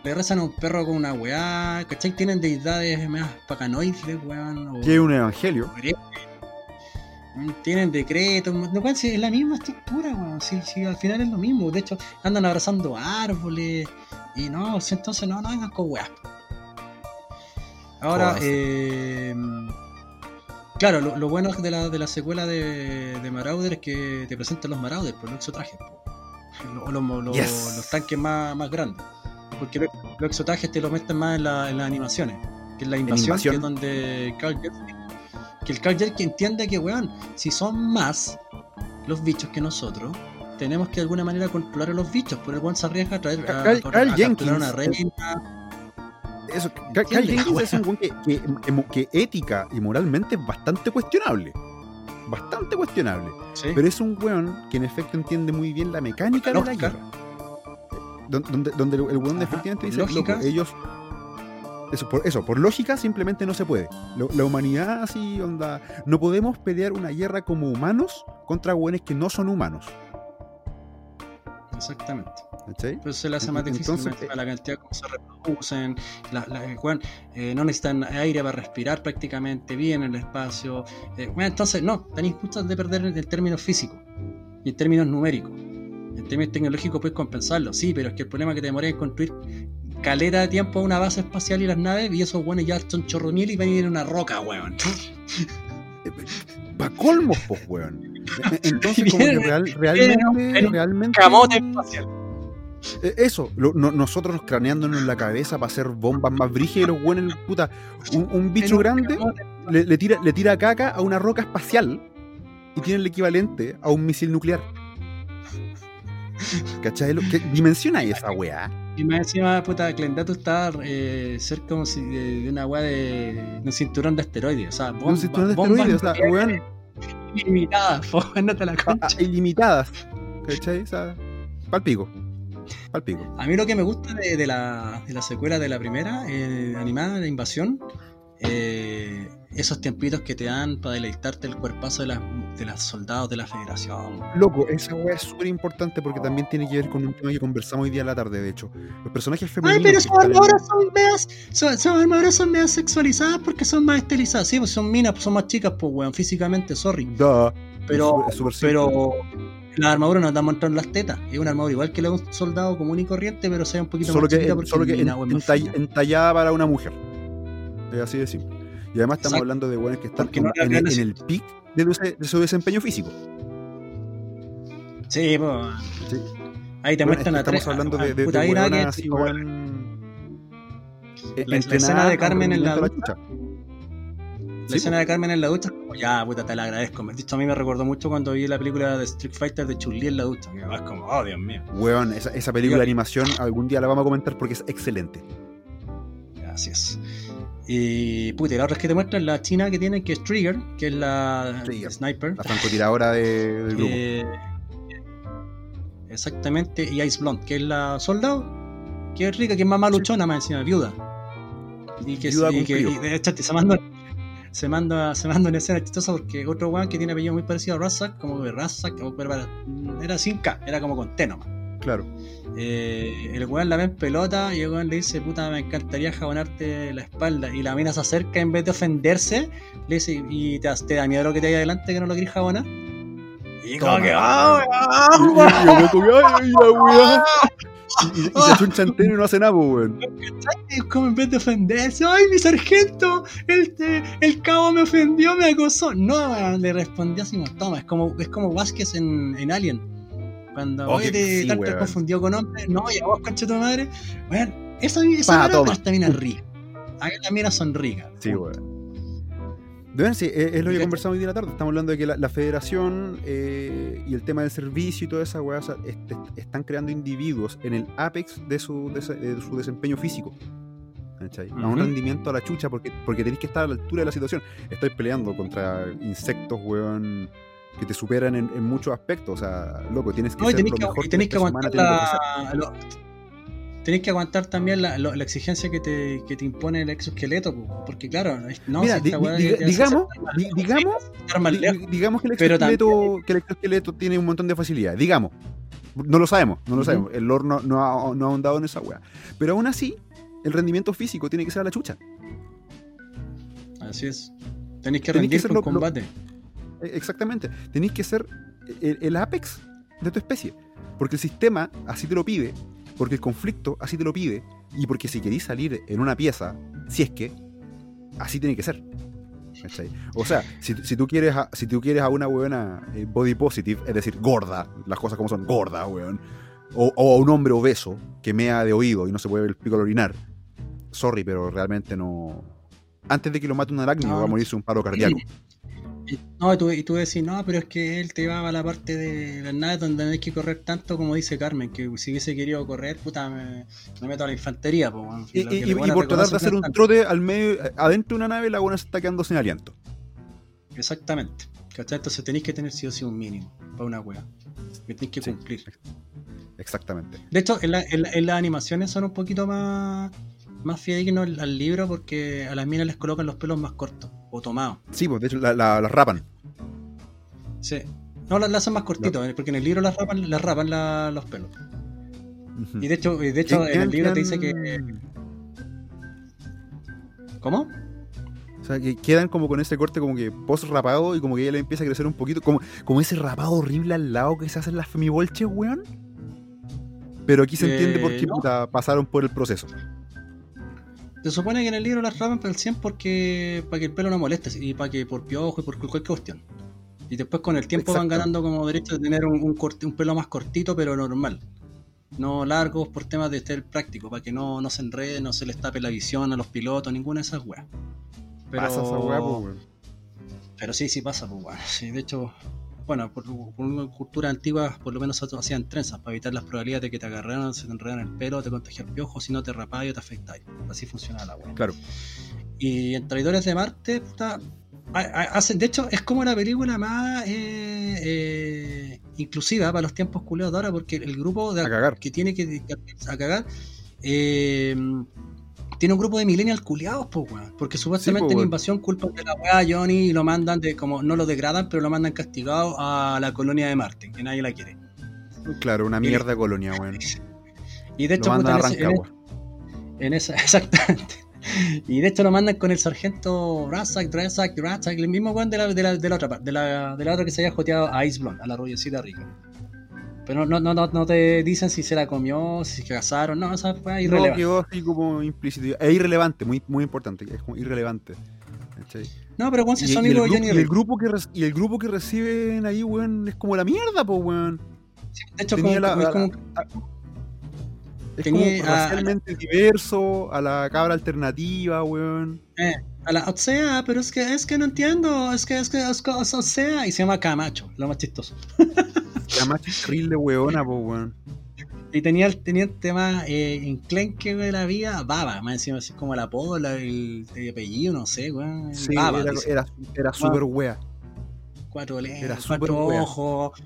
le rezan a un perro con una weá, ¿cachai? Tienen deidades más pacanoides, weón. Que un evangelio. Tienen decretos, no es la misma estructura, weón. Sí, sí, al final es lo mismo. De hecho, andan abrazando árboles. Y no, entonces no, no vengan con weas. Ahora, eh, claro, lo, bueno de la, de la secuela de, de Marauder es que te presentan los Marauders por los exotrajes. O los, los, tanques más, más grandes. Porque los, exotrajes te los meten más en, la, en las animaciones. Que es la invasión, que es donde Carl que el Carl que entiende que, weón, si son más los bichos que nosotros, tenemos que de alguna manera controlar a los bichos. Por el weón se arriesga a traer a, Carl, Jenkins, una reina. Eso, Jenkins es un weón que, que, ética y moralmente es bastante cuestionable. Bastante cuestionable. Pero es un weón que en efecto entiende muy bien la mecánica de la guerra. Donde, donde el weón efectivamente dice, loco, ellos eso por, eso, por lógica simplemente no se puede. la humanidad así, onda. No podemos pelear una guerra como humanos contra hueones que no son humanos. Exactamente. Pues se le hace más difícil Entonces, la cantidad como se reproducen, la, eh, no necesitan aire para respirar prácticamente bien en el espacio. Eh, entonces, no, tenéis muchas de perder en términos físicos y en términos numéricos. En términos tecnológicos puedes compensarlo, sí, pero es que el problema es que te demoré en construir caleta de tiempo a una base espacial y las naves, y esos buenos ya son chorro miel y van a ir en una roca, weón. Pa' colmos, pues, weón. Entonces, como que real, realmente. realmente camote espacial. E, eso, nosotros craneándonos en la cabeza para hacer bombas más brígidas y los buenos, puta, un, bicho grande le, tira, le tira caca a una roca espacial y tiene el equivalente a un misil nuclear. ¿Cachai? ¿Qué dimensiona esa weá? Y más encima, puta, Clendato está eh, cerca como si de, una weá de, un cinturón de asteroides. O sea, un cinturón de asteroides, o sea, weón. Ilimitadas, andate la concha. ilimitadas. ¿Cachai? O sea, palpico. Palpico. A mí lo que me gusta de, la, de la secuela de la primera, eh, animada, de Invasión, eh, esos tiempitos que te dan para deleitarte el cuerpazo de, las de los soldados de la federación. Loco, esa weá es súper importante porque también tiene que ver con un tema que conversamos hoy día en la tarde, de hecho. Los personajes femeninos. Ay, pero sus armaduras son medias. Son, armaduras son medias sexualizadas porque son más estilizadas. Sí, pues son minas, pues son más chicas, pues weón, físicamente, sorry. Pero, pero la armadura no está mostrando las tetas. Es una armadura igual que la de un soldado común y corriente, pero sea un poquito más que, Solo que entallada para una mujer. Es así de simple. Y además estamos hablando de buenos que están en, el, en, el pic de, su desempeño físico. Sí, pues. Sí. Ahí te muestran a Estamos hablando de, de, de así, la, escena de Carmen en la, ducha. La escena de Carmen en la ducha, como ya, puta, te la agradezco. Dicho, a mí me recordó mucho cuando vi la película de Street Fighter de Chun-Li en la ducha. Que es como, oh, Dios mío. Weón, esa, esa película de animación algún día la vamos a comentar porque es excelente. Gracias. Y puta, la otra es que te muestran la china que tiene, que es Trigger, que es la sniper. La francotiradora de, del grupo. Eh, exactamente, y Ice Blonde, que es la soldado, que es rica, que es más maluchona, más encima, viuda. Y que, viuda y que y, se manda se manda, se manda una escena chistosa porque otro weón que tiene apellido muy parecido a Razak, como que Razak, era sin K, era como con T nomás. Claro. Eh, el weón la ve en pelota y el weón le dice, puta, me encantaría jabonarte la espalda. Y la mina se acerca en vez de ofenderse, le dice, ¿y te, da miedo lo que te hay adelante que no lo quieres jabonar? Y como que, ¡ah, y, y, se echa un y no hace nada, weón. Como en vez de ofenderse, ¡ay, mi sargento! El, el cabo me ofendió, me acosó. No, le respondió así, toma, es como, es como Vázquez en, en Alien cuando oh, oye, te, sí, confundió con hombre, no, y a vos, concha tu madre. Bueno, esa, esa mina también es rica. Acá las minas son ricas. Sí, weón. Bueno. sí, es, lo que conversamos hoy día en la tarde. Estamos hablando de que la, federación eh, y el tema del servicio y toda esa weá están creando individuos en el apex de su, de, su desempeño físico. A un rendimiento a la chucha porque, porque tenéis que estar a la altura de la situación. Estoy peleando contra insectos, weón, que te superan en, muchos aspectos. O sea, loco, tienes que ser lo que, mejor que, que aguantar la, tenés que aguantar también la, la, exigencia que te, que te, impone el exoesqueleto, porque claro, no, Mira, digamos, digamos, digamos que el, exoesqueleto, que el exoesqueleto tiene un montón de facilidades, digamos, no lo sabemos, no lo sabemos, el lore no, no, ha, no ha ahondado en esa weá, pero aún así, el rendimiento físico tiene que ser a la chucha. Así es, tenéis que rendir por combate. Exactamente. Tenéis que ser el, apex de tu especie. Porque el sistema así te lo pide, porque el conflicto así te lo pide, y porque si queréis salir en una pieza, si es que, así tiene que ser. O sea, si, tú quieres a, si tú quieres a una buena eh, body positive, es decir, gorda, las cosas como son, gorda, weón, o, a un hombre obeso que mea de oído y no se puede ver el pico al orinar, sorry, pero realmente no. Antes de que lo mate un arácnido, va a morirse un paro cardíaco. No, y tú, y tú decís, no, pero es que él te va a la parte de las naves donde no hay que correr tanto como dice Carmen, que si hubiese querido correr, puta, me, meto a la infantería. y, por tratar de hacer un trote al medio, adentro de una nave, la buena se está quedando sin aliento. Exactamente. ¿Cachai? Entonces tenéis que tener sí o sí un mínimo para una wea. Que tenéis que cumplir. Exactamente. De hecho, en, en las animaciones son un poquito más más fidedigno al libro porque a las minas les colocan los pelos más cortos o tomados. Sí, pues de hecho las la, rapan. Sí. No, las, hacen más cortitos, eh, porque en el libro las rapan, las rapan los pelos. Y de hecho, de hecho en el libro te dice que. ¿Cómo? O sea, que quedan como con ese corte como que post rapado y como que ella le empieza a crecer un poquito, como, como ese rapado horrible al lado que se hacen las femibolches, weón. Pero aquí se entiende por qué eh, pasaron por el proceso. Se supone que en el libro las rapan para el 100 porque para que el pelo no moleste y para que por piojo y por cualquier cuestión. Y después con el tiempo van ganando como derecho de tener un, un, pelo más cortito pero normal. No largos por temas de ser práctico, para que no, no se enrede, no se les tape la visión a los pilotos, ninguna de esas weas. Pero... Pasa esa wea, pues, Pero sí, sí pasa, pues, weón. Sí, de hecho, bueno, por, una cultura antigua, por lo menos hacían trenzas para evitar las probabilidades de que te agarraran, se te enredan el pelo, te contagias piojo, si no te rapáis o te afectáis. Así funciona la web. Claro. Y en Traidores de Marte, puta, hacen, de hecho, es como la película más eh, eh, inclusiva para los tiempos culeados de ahora, porque el grupo de, que tiene que a cagar, eh, tiene un grupo de millennials culiados, pues, weón. Porque supuestamente en invasión culpan de la weá Johnny y lo mandan de, como, no lo degradan, pero lo mandan castigado a la colonia de Marte, que nadie la quiere. Claro, una mierda de colonia, weón. Y de hecho, puta, en, esa, exactamente. Y de hecho lo mandan con el sargento Razak, Razak, Razak, el mismo weón de la, de, la, de la otra parte, de la, de la otra que se había joteado a Ice Blonde, a la rubiecita rica. Pero no, no, no, no te dicen si se la comió, si se casaron, no, esa fue irrelevante. No, quedó así como implícito. Es irrelevante, muy, muy importante, es como irrelevante. No, pero cuando son amigos de Johnny y el grupo que Y el grupo que reciben ahí, weón, es como la mierda, pues, weón. de hecho, como, la, como, es tenía, como racialmente diverso, a la cabra alternativa, weón. Eh, a la, o sea, pero es que es que no entiendo, es que es que es, o sea, y se llama Camacho, lo más chistoso. Camacho es terrible weona, po, weón. Y tenía el, tenía el tema eh, enclenque de la vida, Baba, más encima así como el apodo, el, apellido, no sé, weón. Sí, Baba, era, era, era súper wea. Cuatro lentes, cuatro ojos,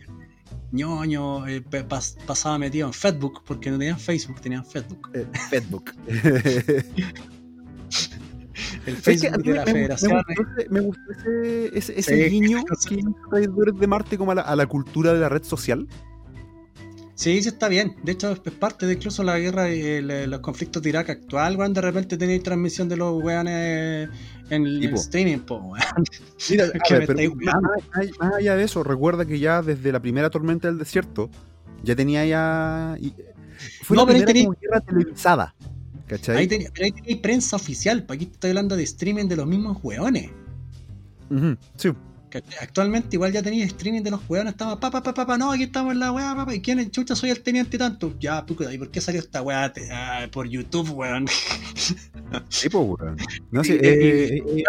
ñoño, eh, pasaba metido en Facebook, porque no tenían Facebook, tenían Facebook. Eh, Facebook. el Facebook de la Federación. Me gustó, ese, ese, guiño que traidores de Marte como a la, cultura de la red social. Sí, sí está bien. De hecho, es parte de incluso la guerra y los conflictos de Irak actual, weón. De repente tenéis transmisión de los weones en el streaming, po, Mira, más, allá de eso, recuerda que ya desde la primera tormenta del desierto, ya tenía ya. Fue la primera guerra televisada. ¿Cachai? Ahí tenía, ahí tenía prensa oficial, para aquí estoy hablando de streaming de los mismos weones. sí. Actualmente igual ya tenía streaming de los weones, estaba papá, papá, papá, no, aquí estamos en la weá, papá, ¿y quién es chucha? Soy el teniente tanto. Ya, ¿y por qué salió esta weá? Ah, por YouTube, weón. Sí, pues, weón. No sé, eh, eh,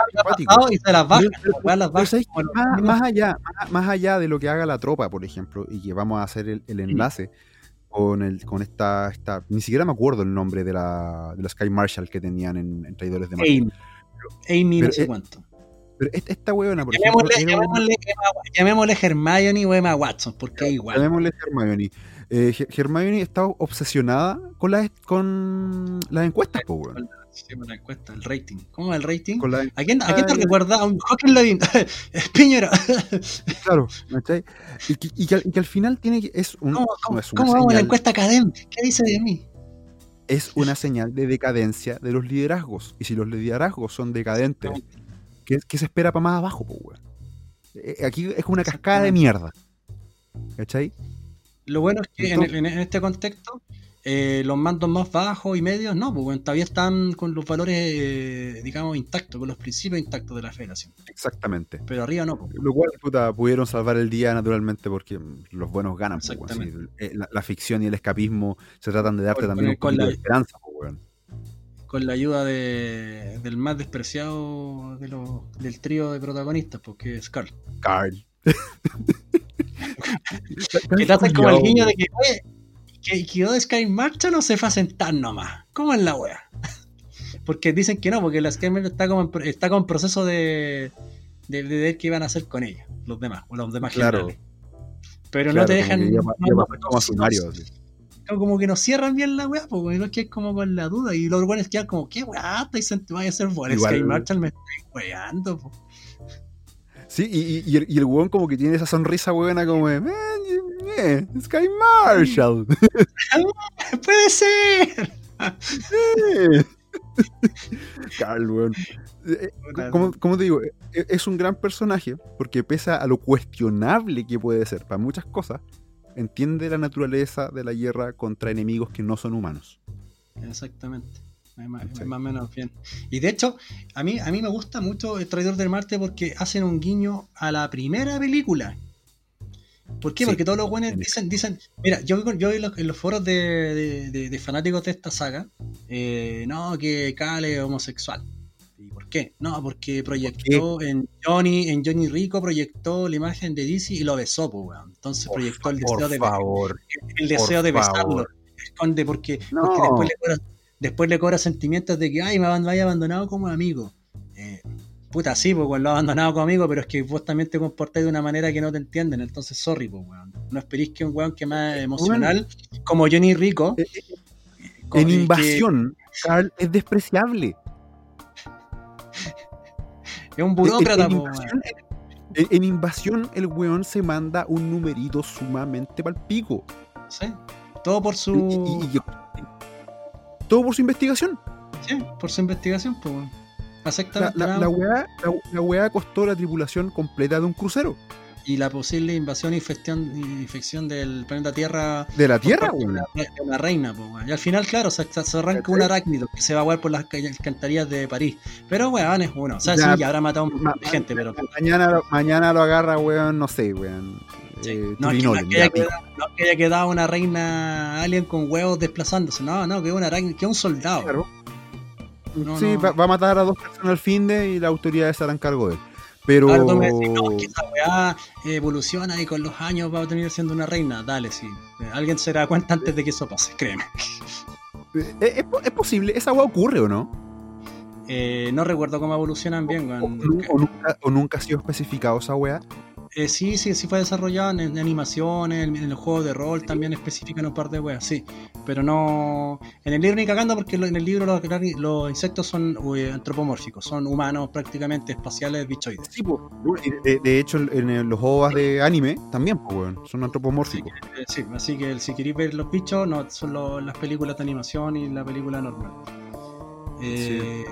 y se las bajan, las bajan. Más, allá, más, allá de lo que haga la tropa, por ejemplo, y que vamos a hacer el, enlace con, el, con esta, esta, ni siquiera me acuerdo el nombre de la, de la Sky Marshall que tenían en, Traidores de Marte. Amy, Amy no sé cuánto. Pero esta huevona, por llamémosle, ejemplo. Llamémosle, llamémosle, Hermione o Emma Watson, porque es igual. Llamémosle Hermione. Eh, Hermione está obsesionada con, las con las encuestas, weón. Sí, con la encuesta, el rating. ¿Cómo es el rating? ¿A, quién, ¿A quién te recuerda? A un Joaquín Lavín. Piñera. claro, ¿cachai? Y, que, y, que, y que al final tiene que. Es un, ¿Cómo, cómo, es una ¿cómo vamos a la encuesta académica? ¿Qué dice de mí? Es una señal de decadencia de los liderazgos. Y si los liderazgos son decadentes ¿Qué, se espera para más abajo, pues, aquí es como una cascada de mierda. ¿Cachai? Lo bueno es que en, este contexto, eh, los mandos más bajos y medios, no, pues todavía están con los valores, digamos, intactos, con los principios intactos de la federación. Exactamente. Pero arriba no. Pues, Lo cual, puta, pudieron salvar el día naturalmente porque los buenos ganan. Pues, la, ficción y el escapismo se tratan de darte también un la, de esperanza, pues, con la ayuda de, del más despreciado de del trío de protagonistas, porque es Carl. Carl. que te hacen como el guiño de que, oye, que quedó de Sky Marcha no se fue a sentar nomás. ¿Cómo es la wea? porque dicen que no, porque la Sky Marcha está como en, está como proceso de, de, ver qué iban a hacer con ella, los demás, o los demás claro. Pero no te dejan. como sumario, como que no cierran bien la weá, porque no es que es como con la duda. Y los buenos quedan como, ¿qué weá? Te vaya a ser bueno. Sky Marshall me estoy weando, po. Sí, y, y, el, y, el weón como que tiene esa sonrisa buena como de, eh, Sky Marshall. Puede ser. Carl, weón. Eh, como, como, te digo, e, es un gran personaje porque pesa a lo cuestionable que puede ser para muchas cosas, entiende la naturaleza de la guerra contra enemigos que no son humanos. Exactamente. Más, o menos bien. Y de hecho, a mí, a mí me gusta mucho El Traidor del Marte porque hacen un guiño a la primera película. ¿Por qué? porque todos los buenos dicen, dicen, mira, yo, yo en, los, en los foros de, fanáticos de esta saga, eh, no, que Kale es homosexual. ¿Y por qué? No, porque proyectó en Johnny, en Johnny Rico proyectó la imagen de DC y lo besó, pues, weón. Entonces proyectó el deseo de favor, el, deseo de besarlo. Esconde porque, después, le cobra, después le cobra sentimientos de que ay me vaya abandonado como amigo. Puta, sí, pues lo ha abandonado como amigo, pero es que vos también te comportáis de una manera que no te entienden, entonces sorry, pues weón. No esperéis que un weón que más emocional, como Johnny Rico. Eh, eh, en invasión Carl es despreciable. Es un burócrata, en, invasión, el weón se manda un numerito sumamente palpico. Sí. Todo por su. todo por su investigación. Sí, por su investigación, pues. La, la, la, la costó la tripulación completa de un crucero y la posible invasión e infección, infección del planeta Tierra. De la Tierra, de, la, reina, pues, Y al final, claro, se, arranca un arácnido que se va a jugar por las alcantarillas de París. Pero, weón, es uno. O sea, sí, ya habrá matado a gente, pero. Mañana, mañana lo agarra, weón, no sé, weón. Eh, no, no, que haya quedado, no, que haya quedado una reina alien con huevos desplazándose. No, no, que es un arácnido, que es un soldado. Claro. Sí, va, a matar a dos personas al fin de y la autoridad se harán cargo de él. Pero. que esa weá evoluciona y con los años va a terminar siendo una reina. Dale, sí. Alguien se dará cuenta antes de que eso pase, créeme. Eh, ¿Es, posible? ¿Esa weá ocurre o no? Eh, no recuerdo cómo evolucionan bien. O, nunca, o, nunca, ha sido especificado esa weá. Eh, sí, sí, sí fue desarrollado en, animaciones, en, el juego de rol también especifican un par de weas, sí. Pero no. En el libro ni cagando, porque en el libro los, insectos son antropomórficos, son humanos prácticamente espaciales bichoides. Sí, pues. De, hecho, en, los juegos de anime también, pues, son antropomórficos. Sí, eh, así que si queréis ver los bichos, no, son las películas de animación y la película normal. Eh,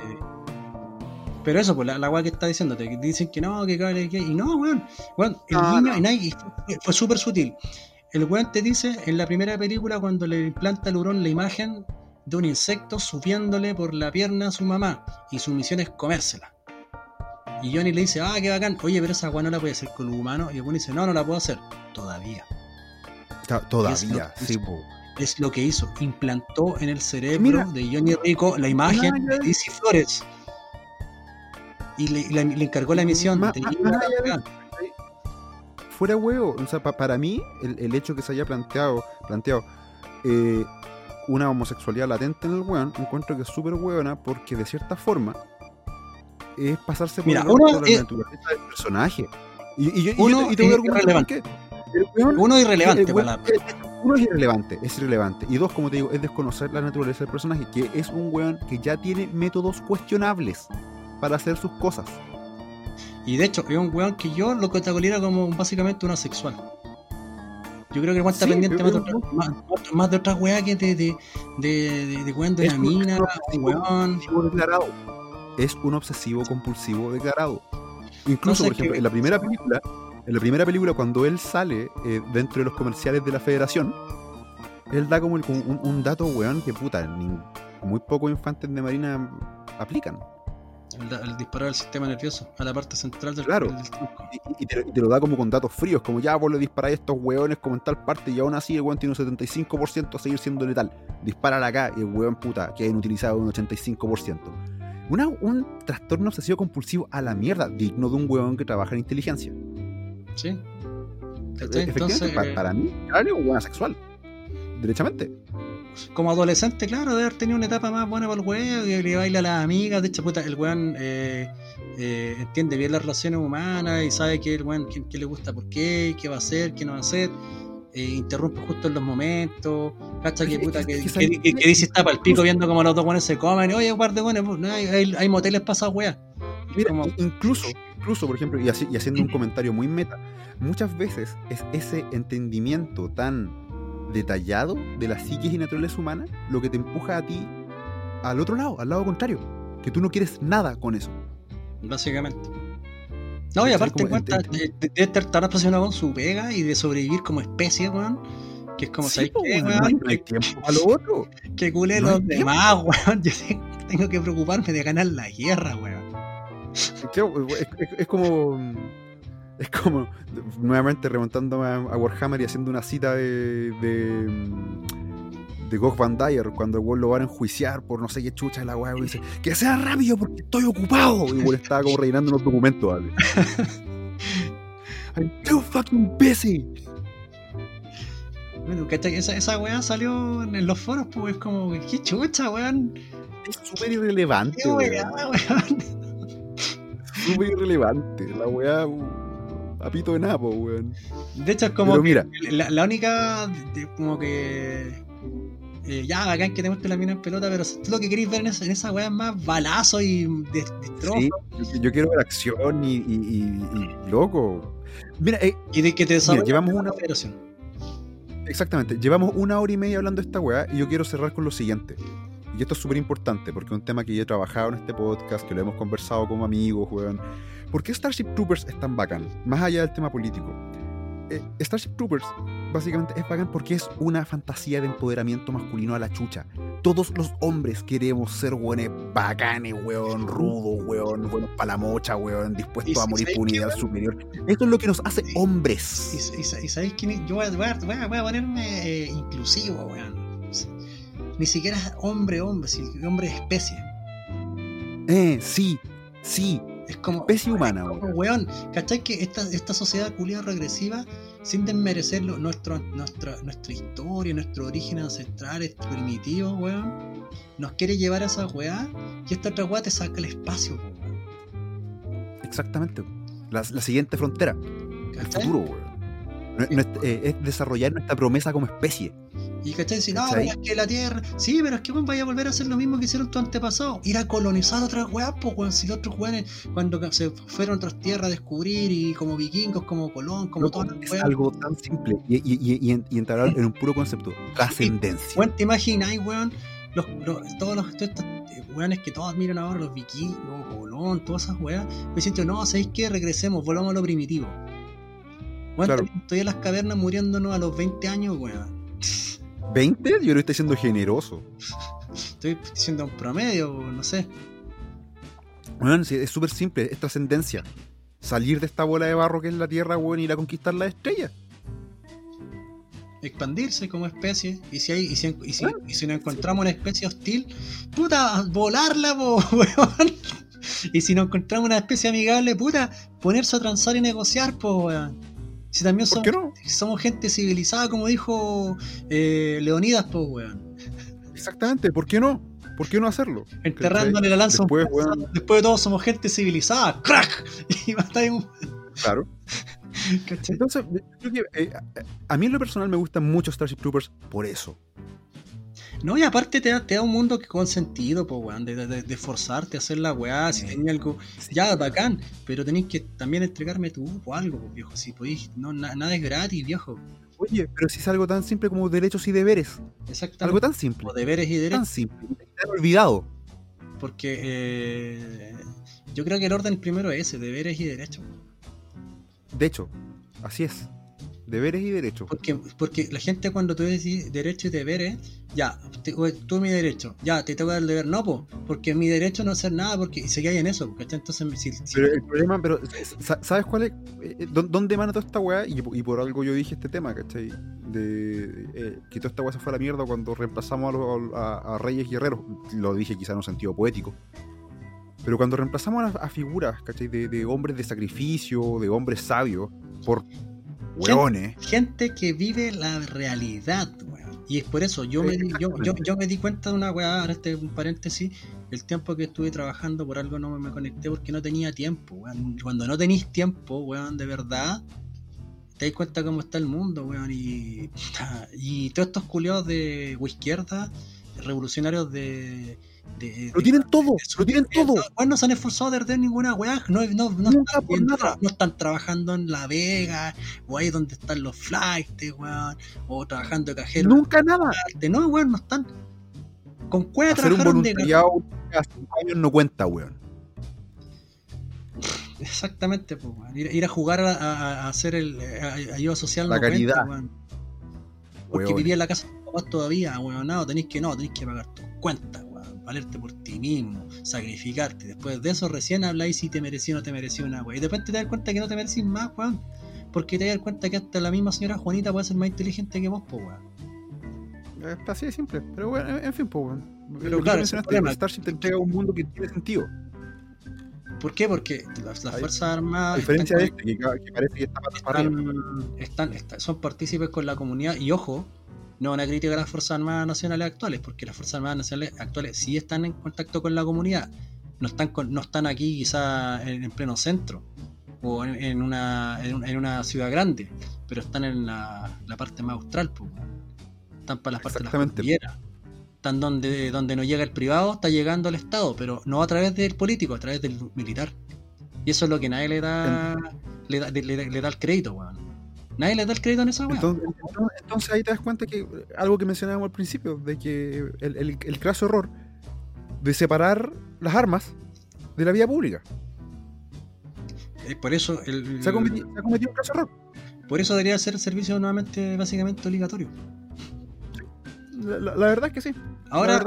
pero eso, pues la, la weá que está diciéndote, que dicen que no, que que. Y no, weón. weón el niño, y fue súper sutil. El weón te dice en la primera película cuando le implanta el hurón la imagen de un insecto subiéndole por la pierna a su mamá y su misión es comérsela. Y Johnny le dice, ah, qué bacán, oye, pero esa weá no la puede hacer con los humanos. Y el weón dice, no, no la puedo hacer. Todavía. Todavía, sí, Es lo que hizo, implantó en el cerebro de Johnny Rico la imagen de Dizzy Flores y le, le, encargó la misión. fuera huevo, o sea, para mí, el, hecho que se haya planteado, planteado eh, una homosexualidad latente en el weón, encuentro que es súper hueona porque de cierta forma es pasarse por, Mira, uno, la naturaleza del personaje. Y, y, uno y a irrelevante. uno irrelevante Uno es irrelevante, es irrelevante. Y dos, como te digo, es desconocer la naturaleza del personaje, que es un weón que ya tiene métodos cuestionables para hacer sus cosas. Y de hecho, es un weón que yo lo categorizo como básicamente una sexual. Yo creo que el weón está pendiente más, de otras weas que de, de, de, de, weón de una mina, un weón. Declarado. Es un obsesivo compulsivo declarado. Incluso, por ejemplo, en la primera película, en la primera película, cuando él sale eh, dentro de los comerciales de la federación, él da como un, un, dato, weón, que puta, muy pocos infantes de marina aplican. El, disparo del sistema nervioso a la parte central del, claro. y, te, lo da como con datos fríos, como ya vos le disparáis a estos hueones como en tal parte y aún así el hueón tiene un 75% a seguir siendo letal. Dispara acá y el hueón puta que hayan utilizado un 85%. Una, un trastorno obsesivo compulsivo a la mierda, digno de un hueón que trabaja en inteligencia. Sí. Efectivamente, para, para, mí, es un hueón sexual. Derechamente como adolescente, claro, de haber tenido una etapa más buena para el weón, que le baila a las amigas, de hecho, puta, el weón eh, eh, entiende bien las relaciones humanas y sabe que el weón, qué, le gusta por qué, qué va a hacer, qué no va a hacer, eh, interrumpe justo en los momentos, cacha que puta, que, dice está para el pico viendo como los dos weones se comen, oye, un par de weones, pues, hay, hay, moteles esa Mira, incluso, incluso, por ejemplo, y, así, y haciendo un comentario muy meta, muchas veces es ese entendimiento tan detallado de la psiquis y naturaleza humana lo que te empuja a ti al otro lado, al lado contrario, que tú no quieres nada con eso. Básicamente. No, y aparte cuenta de, estar tan apasionado con su pega y de sobrevivir como especie, weón. Que es como, ¿sabes qué, weón? No hay tiempo a lo otro. Que culé los demás, weón. Yo tengo que preocuparme de ganar la guerra, weón. es como es como, nuevamente remontándome a, Warhammer y haciendo una cita de, de, de Gog Van Dyer, cuando el lo van a enjuiciar por no sé qué chucha la weá, dice, que sea rápido porque estoy ocupado. Y igual estaba como rellenando unos documentos, ¿vale? I'm too fucking busy. Bueno, ¿cachai? Esa, esa weá salió en los foros, pues es como, qué chucha, weón. Es súper irrelevante, weón. Súper irrelevante. La weá a pito de napo, weón. De hecho, es como mira. La, única, como que. eh, ya, bacán que te muestre la mina en pelota, pero tú lo que queréis ver en esa, en esa weá es más balazo y destrozos. Sí, yo, quiero ver acción y, y, loco. Mira, eh, y de que te mira, llevamos una federación. Exactamente, llevamos una hora y media hablando de esta weá y yo quiero cerrar con lo siguiente. Y esto es súper importante porque es un tema que yo he trabajado en este podcast, que lo hemos conversado como amigos, weón. ¿Por qué Starship Troopers es tan bacán? Más allá del tema político. Eh, Starship Troopers básicamente es bacán porque es una fantasía de empoderamiento masculino a la chucha. Todos los hombres queremos ser weones bacanes, weón, rudos, weón, buenos para la mocha, weón, dispuestos a morir por unidad superior. Esto es lo que nos hace hombres. ¿Y, sabéis quién? Yo voy a, ponerme eh, inclusivo, weón. Ni siquiera hombre, hombre, sino hombre de especie. Eh, sí, sí, es como. Especie humana, weón. ¿Cachai? Que esta, esta sociedad culia regresiva, sin desmerecer nuestro, nuestra, nuestra historia, nuestro origen ancestral, primitivo, weón, nos quiere llevar a esa weá y esta otra weá te saca el espacio, Exactamente. La, la siguiente frontera. El futuro, weón. Eh, es desarrollar nuestra promesa como especie. Y cachai, decir, no, es que la tierra. Sí, pero es que bueno, vaya a volver a hacer lo mismo que hicieron tus antepasados. Ir a colonizar otras weas, pues, si los otros weones, cuando se fueron a otras tierras a descubrir, y como vikingos, como Colón, como todas las Es algo tan simple y, y, y, y entrar en un puro concepto: trascendencia. Weón, te imagináis, weón, los, todos los estos eh, weones que todos miran ahora, los vikingos, Colón, todas esas weas. Me siento, no, ¿sabéis qué? Regresemos, volvamos a lo primitivo. Estoy en las cavernas muriéndonos a los 20 años, weón. ¿20? Yo creo que estoy siendo generoso. Estoy diciendo un promedio, no sé. Bueno, es súper simple, es trascendencia. Salir de esta bola de barro que es la Tierra, weón, y ir a conquistar la estrella. Expandirse como especie. Y si, hay, y si, y si, y si nos encontramos una especie hostil, puta, volarla, weón. Y si nos encontramos una especie amigable, puta, ponerse a transar y negociar, po, weón. Si también somos, somos gente civilizada, como dijo eh, Leonidas, pues, weón. Exactamente, ¿por qué no? ¿Por qué no hacerlo? Enterrándole la lanza después, después de todo somos gente civilizada. ¡Crack! Y un... Claro. Entonces, eh, a mí en lo personal me gustan mucho Starship Troopers por eso. No, y aparte te da, te da un mundo que con sentido, pues, weón, de, de, forzarte a hacer la weá, si tenía algo, ya, bacán, pero tenés que también entregarme tú o algo, pues, viejo, si podís, no, nada es gratis, viejo. Oye, pero si es algo tan simple como derechos y deberes. Exactamente. Algo tan simple. O deberes y derechos. Tan simple. Te olvidado. Porque eh, yo creo que el orden primero es ese, deberes y derechos. De hecho, así es. Deberes y derechos. Porque, porque la gente cuando tú decís derechos y deberes, ya, tú mi derecho, ya, te tengo que dar el deber. No, po, porque mi derecho no hacer nada, porque se cae en eso, ¿cachai? Entonces, si, Pero el problema, pero, ¿sabes cuál es? Eh, ¿Dónde manda toda esta weá? Y, por algo yo dije este tema, ¿cachai? De eh, que toda esta weá se fue a la mierda cuando reemplazamos a, a, Reyes Guerreros. Lo dije quizá en un sentido poético. Pero cuando reemplazamos a, figuras, ¿cachai? De, de hombres de sacrificio, de hombres sabios, por Gente, que vive la realidad, weón. Y es por eso, yo, me, yo, yo, me di cuenta de una weá, ahora este un paréntesis, el tiempo que estuve trabajando por algo no me conecté porque no tenía tiempo, weón. Cuando no tenéis tiempo, weón, de verdad, te das cuenta cómo está el mundo, weón. Y, y todos estos culiados de izquierda, revolucionarios de lo tienen todo, lo tienen todo. No, no se han esforzado de perder ninguna weá. No, no, no, están, no, están, trabajando en La Vega, o ahí donde están los flights, weón, o trabajando de cajero. Nunca nada. No, weón, no están. Con cueva Hacer un voluntariado años no cuenta, weón. Exactamente, pues, ir, a jugar a, hacer el ayuda social. La caridad. Porque vivía en la casa todavía, weón, no, tenéis que no, tenéis que pagar tus cuentas, valerte por ti mismo, sacrificarte. Después de eso recién habláis si te mereció o no te mereció una weá. Y después te das cuenta que no te merecís más, weón. Porque te das cuenta que hasta la misma señora Juanita puede ser más inteligente que vos, pues weón. Es así de simple. Pero bueno, en fin, pues weón. Pero claro, Starship te entrega un mundo que tiene sentido. ¿Por qué? Porque las, Fuerzas Armadas. A diferencia de este, que, parece que está están, están, son partícipes con la comunidad. Y ojo, no una crítica a las Fuerzas Armadas Nacionales actuales, porque las Fuerzas Armadas Nacionales actuales sí están en contacto con la comunidad, no están, no están aquí quizá en, pleno centro o en, una, en, una ciudad grande, pero están en la, parte más austral, están para las partes de la cordillera. están donde, donde no llega el privado, está llegando el Estado, pero no a través del político, a través del militar. Y eso es lo que nadie le da, le da, le, da el crédito, weón. Nadie le da el crédito en esa weón. Entonces, ahí te das cuenta que algo que mencionábamos al principio, de que el, el, el craso error de separar las armas de la vía pública. Es por eso el, se, ha cometido, un craso error. Por eso debería ser el servicio nuevamente básicamente obligatorio. La, verdad es que sí. Ahora,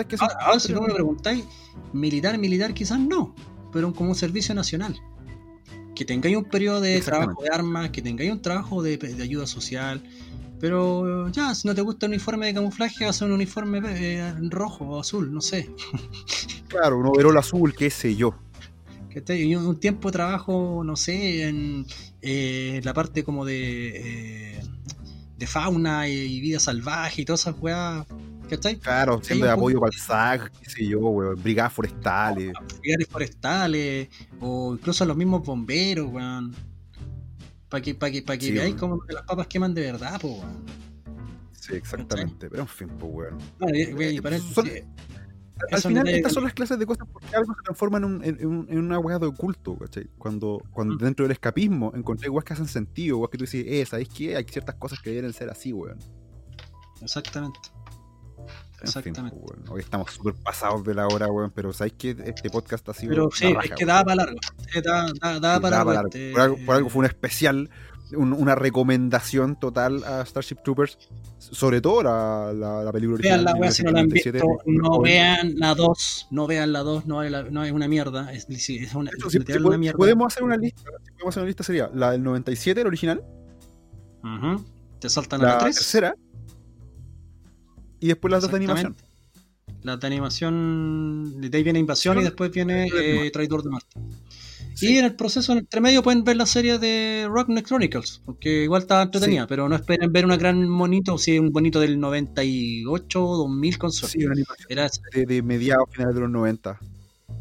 si no me preguntáis, militar, militar quizás no, pero como un servicio nacional. Que tengáis un periodo de trabajo de armas, que tengáis un trabajo de, ayuda social, pero ya, si no te gusta el uniforme de camuflaje, vas a un uniforme eh, rojo o azul, no sé. Claro, un overol azul, qué sé yo. Y un tiempo de trabajo, no sé, en eh, la parte como de, eh, de fauna y, vida salvaje y todas esas weas. ¿Cachai? Claro, siendo de apoyo para el SAG, qué sé yo, weón, brigadas forestales. Brigadas forestales, o incluso los mismos bomberos, weón. Para que, para que, para que veáis cómo las papas queman de verdad, pues, weón. Sí, exactamente. Pero en fin, pues, weón. Al final, estas son las clases de cosas porque algo se transforma en, un, en, en una hueá de oculto, ¿cachai? Cuando, cuando mm. dentro del escapismo encontré weas que hacen sentido, weas que tú dices, eh, ¿sabéis qué? Hay ciertas cosas que deben ser así, weón. Exactamente. Exactamente. Pues, Hoy estamos súper pasados de la hora, weón, pero ¿sabéis que este podcast ha sido. Pero sí, es que daba para largo. Daba, para largo. Este, por, algo, por algo fue un especial una recomendación total a Starship Troopers, sobre todo la, la, película vean la wea si no la han visto, no vean la 2, no vean la 2, no, no es una mierda, es, es una, Hecho, si, una mierda. podemos hacer una lista, si podemos hacer una lista sería la del 97, el original, te saltan a la 3, tercera, y después las dos de animación. La de animación, de ahí viene Invasión y después viene eh, Traidor de Marte. Y en el proceso, en el medio, pueden ver la serie de Rocknet Chronicles, porque igual está entretenida, pero no esperen ver una gran monito, si un bonito del 98 o 2000 con suerte. Sí, una Era de, de mediados, finales de los 90.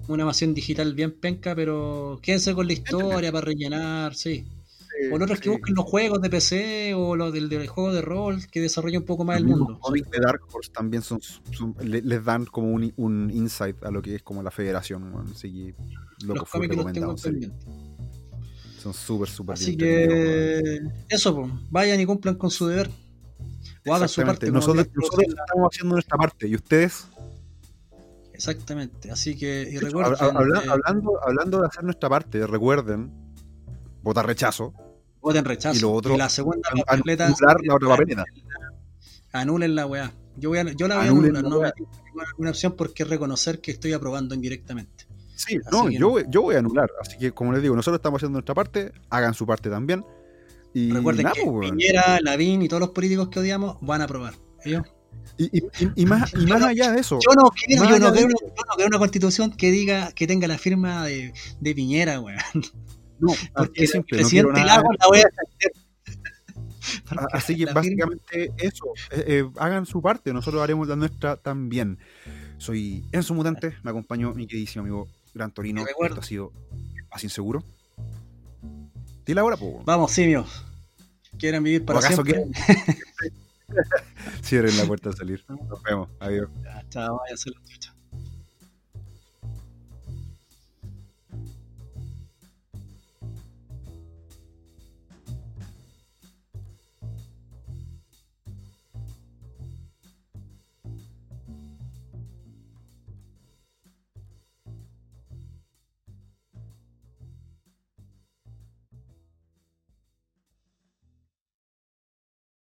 Una animación digital bien penca, pero quédense con la historia para rellenar, sí. O otros que busquen los juegos de PC o los del, juego de rol que desarrolla un poco más el mundo. Los cómics de Dark Horse también son, les dan como un, un, insight a lo que es como la federación. Así los cómics los tengo Son súper, súper Así que eso, pues, vayan y cumplan con su deber. O hagan su parte. Nosotros, nosotros estamos haciendo nuestra parte y ustedes. Exactamente. Así que, y recuerden. hablando, hablando de hacer nuestra parte, recuerden votar rechazo. Voten rechazo. Y lo otro, la segunda papeleta. Anular la otra papeleta. Anulen la weá. Yo, voy a, yo la voy a anular, no una opción porque reconocer que estoy aprobando indirectamente. Sí, no, yo, Voy, yo voy a anular. Así que, como les digo, nosotros estamos haciendo nuestra parte, hagan su parte también. Y Recuerden que pues, Piñera, Lavín y todos los políticos que odiamos van a aprobar. Y, y, y, más, y más allá de eso. Yo no quiero, yo no quiero, una, una, constitución que diga que tenga la firma de, de Piñera, weón. No, porque siempre, no quiero nada. la voy a Así que básicamente eso, eh, eh, hagan su parte, nosotros haremos la nuestra también. Soy Enzo Mutante, me acompañó mi queridísimo amigo Gran Torino. Esto ha sido más inseguro. Dile ahora, pues. Vamos, simios. ¿Quieren vivir para acaso siempre? Cierren la puerta a salir. Nos vemos. Adiós. chao, vaya a chao.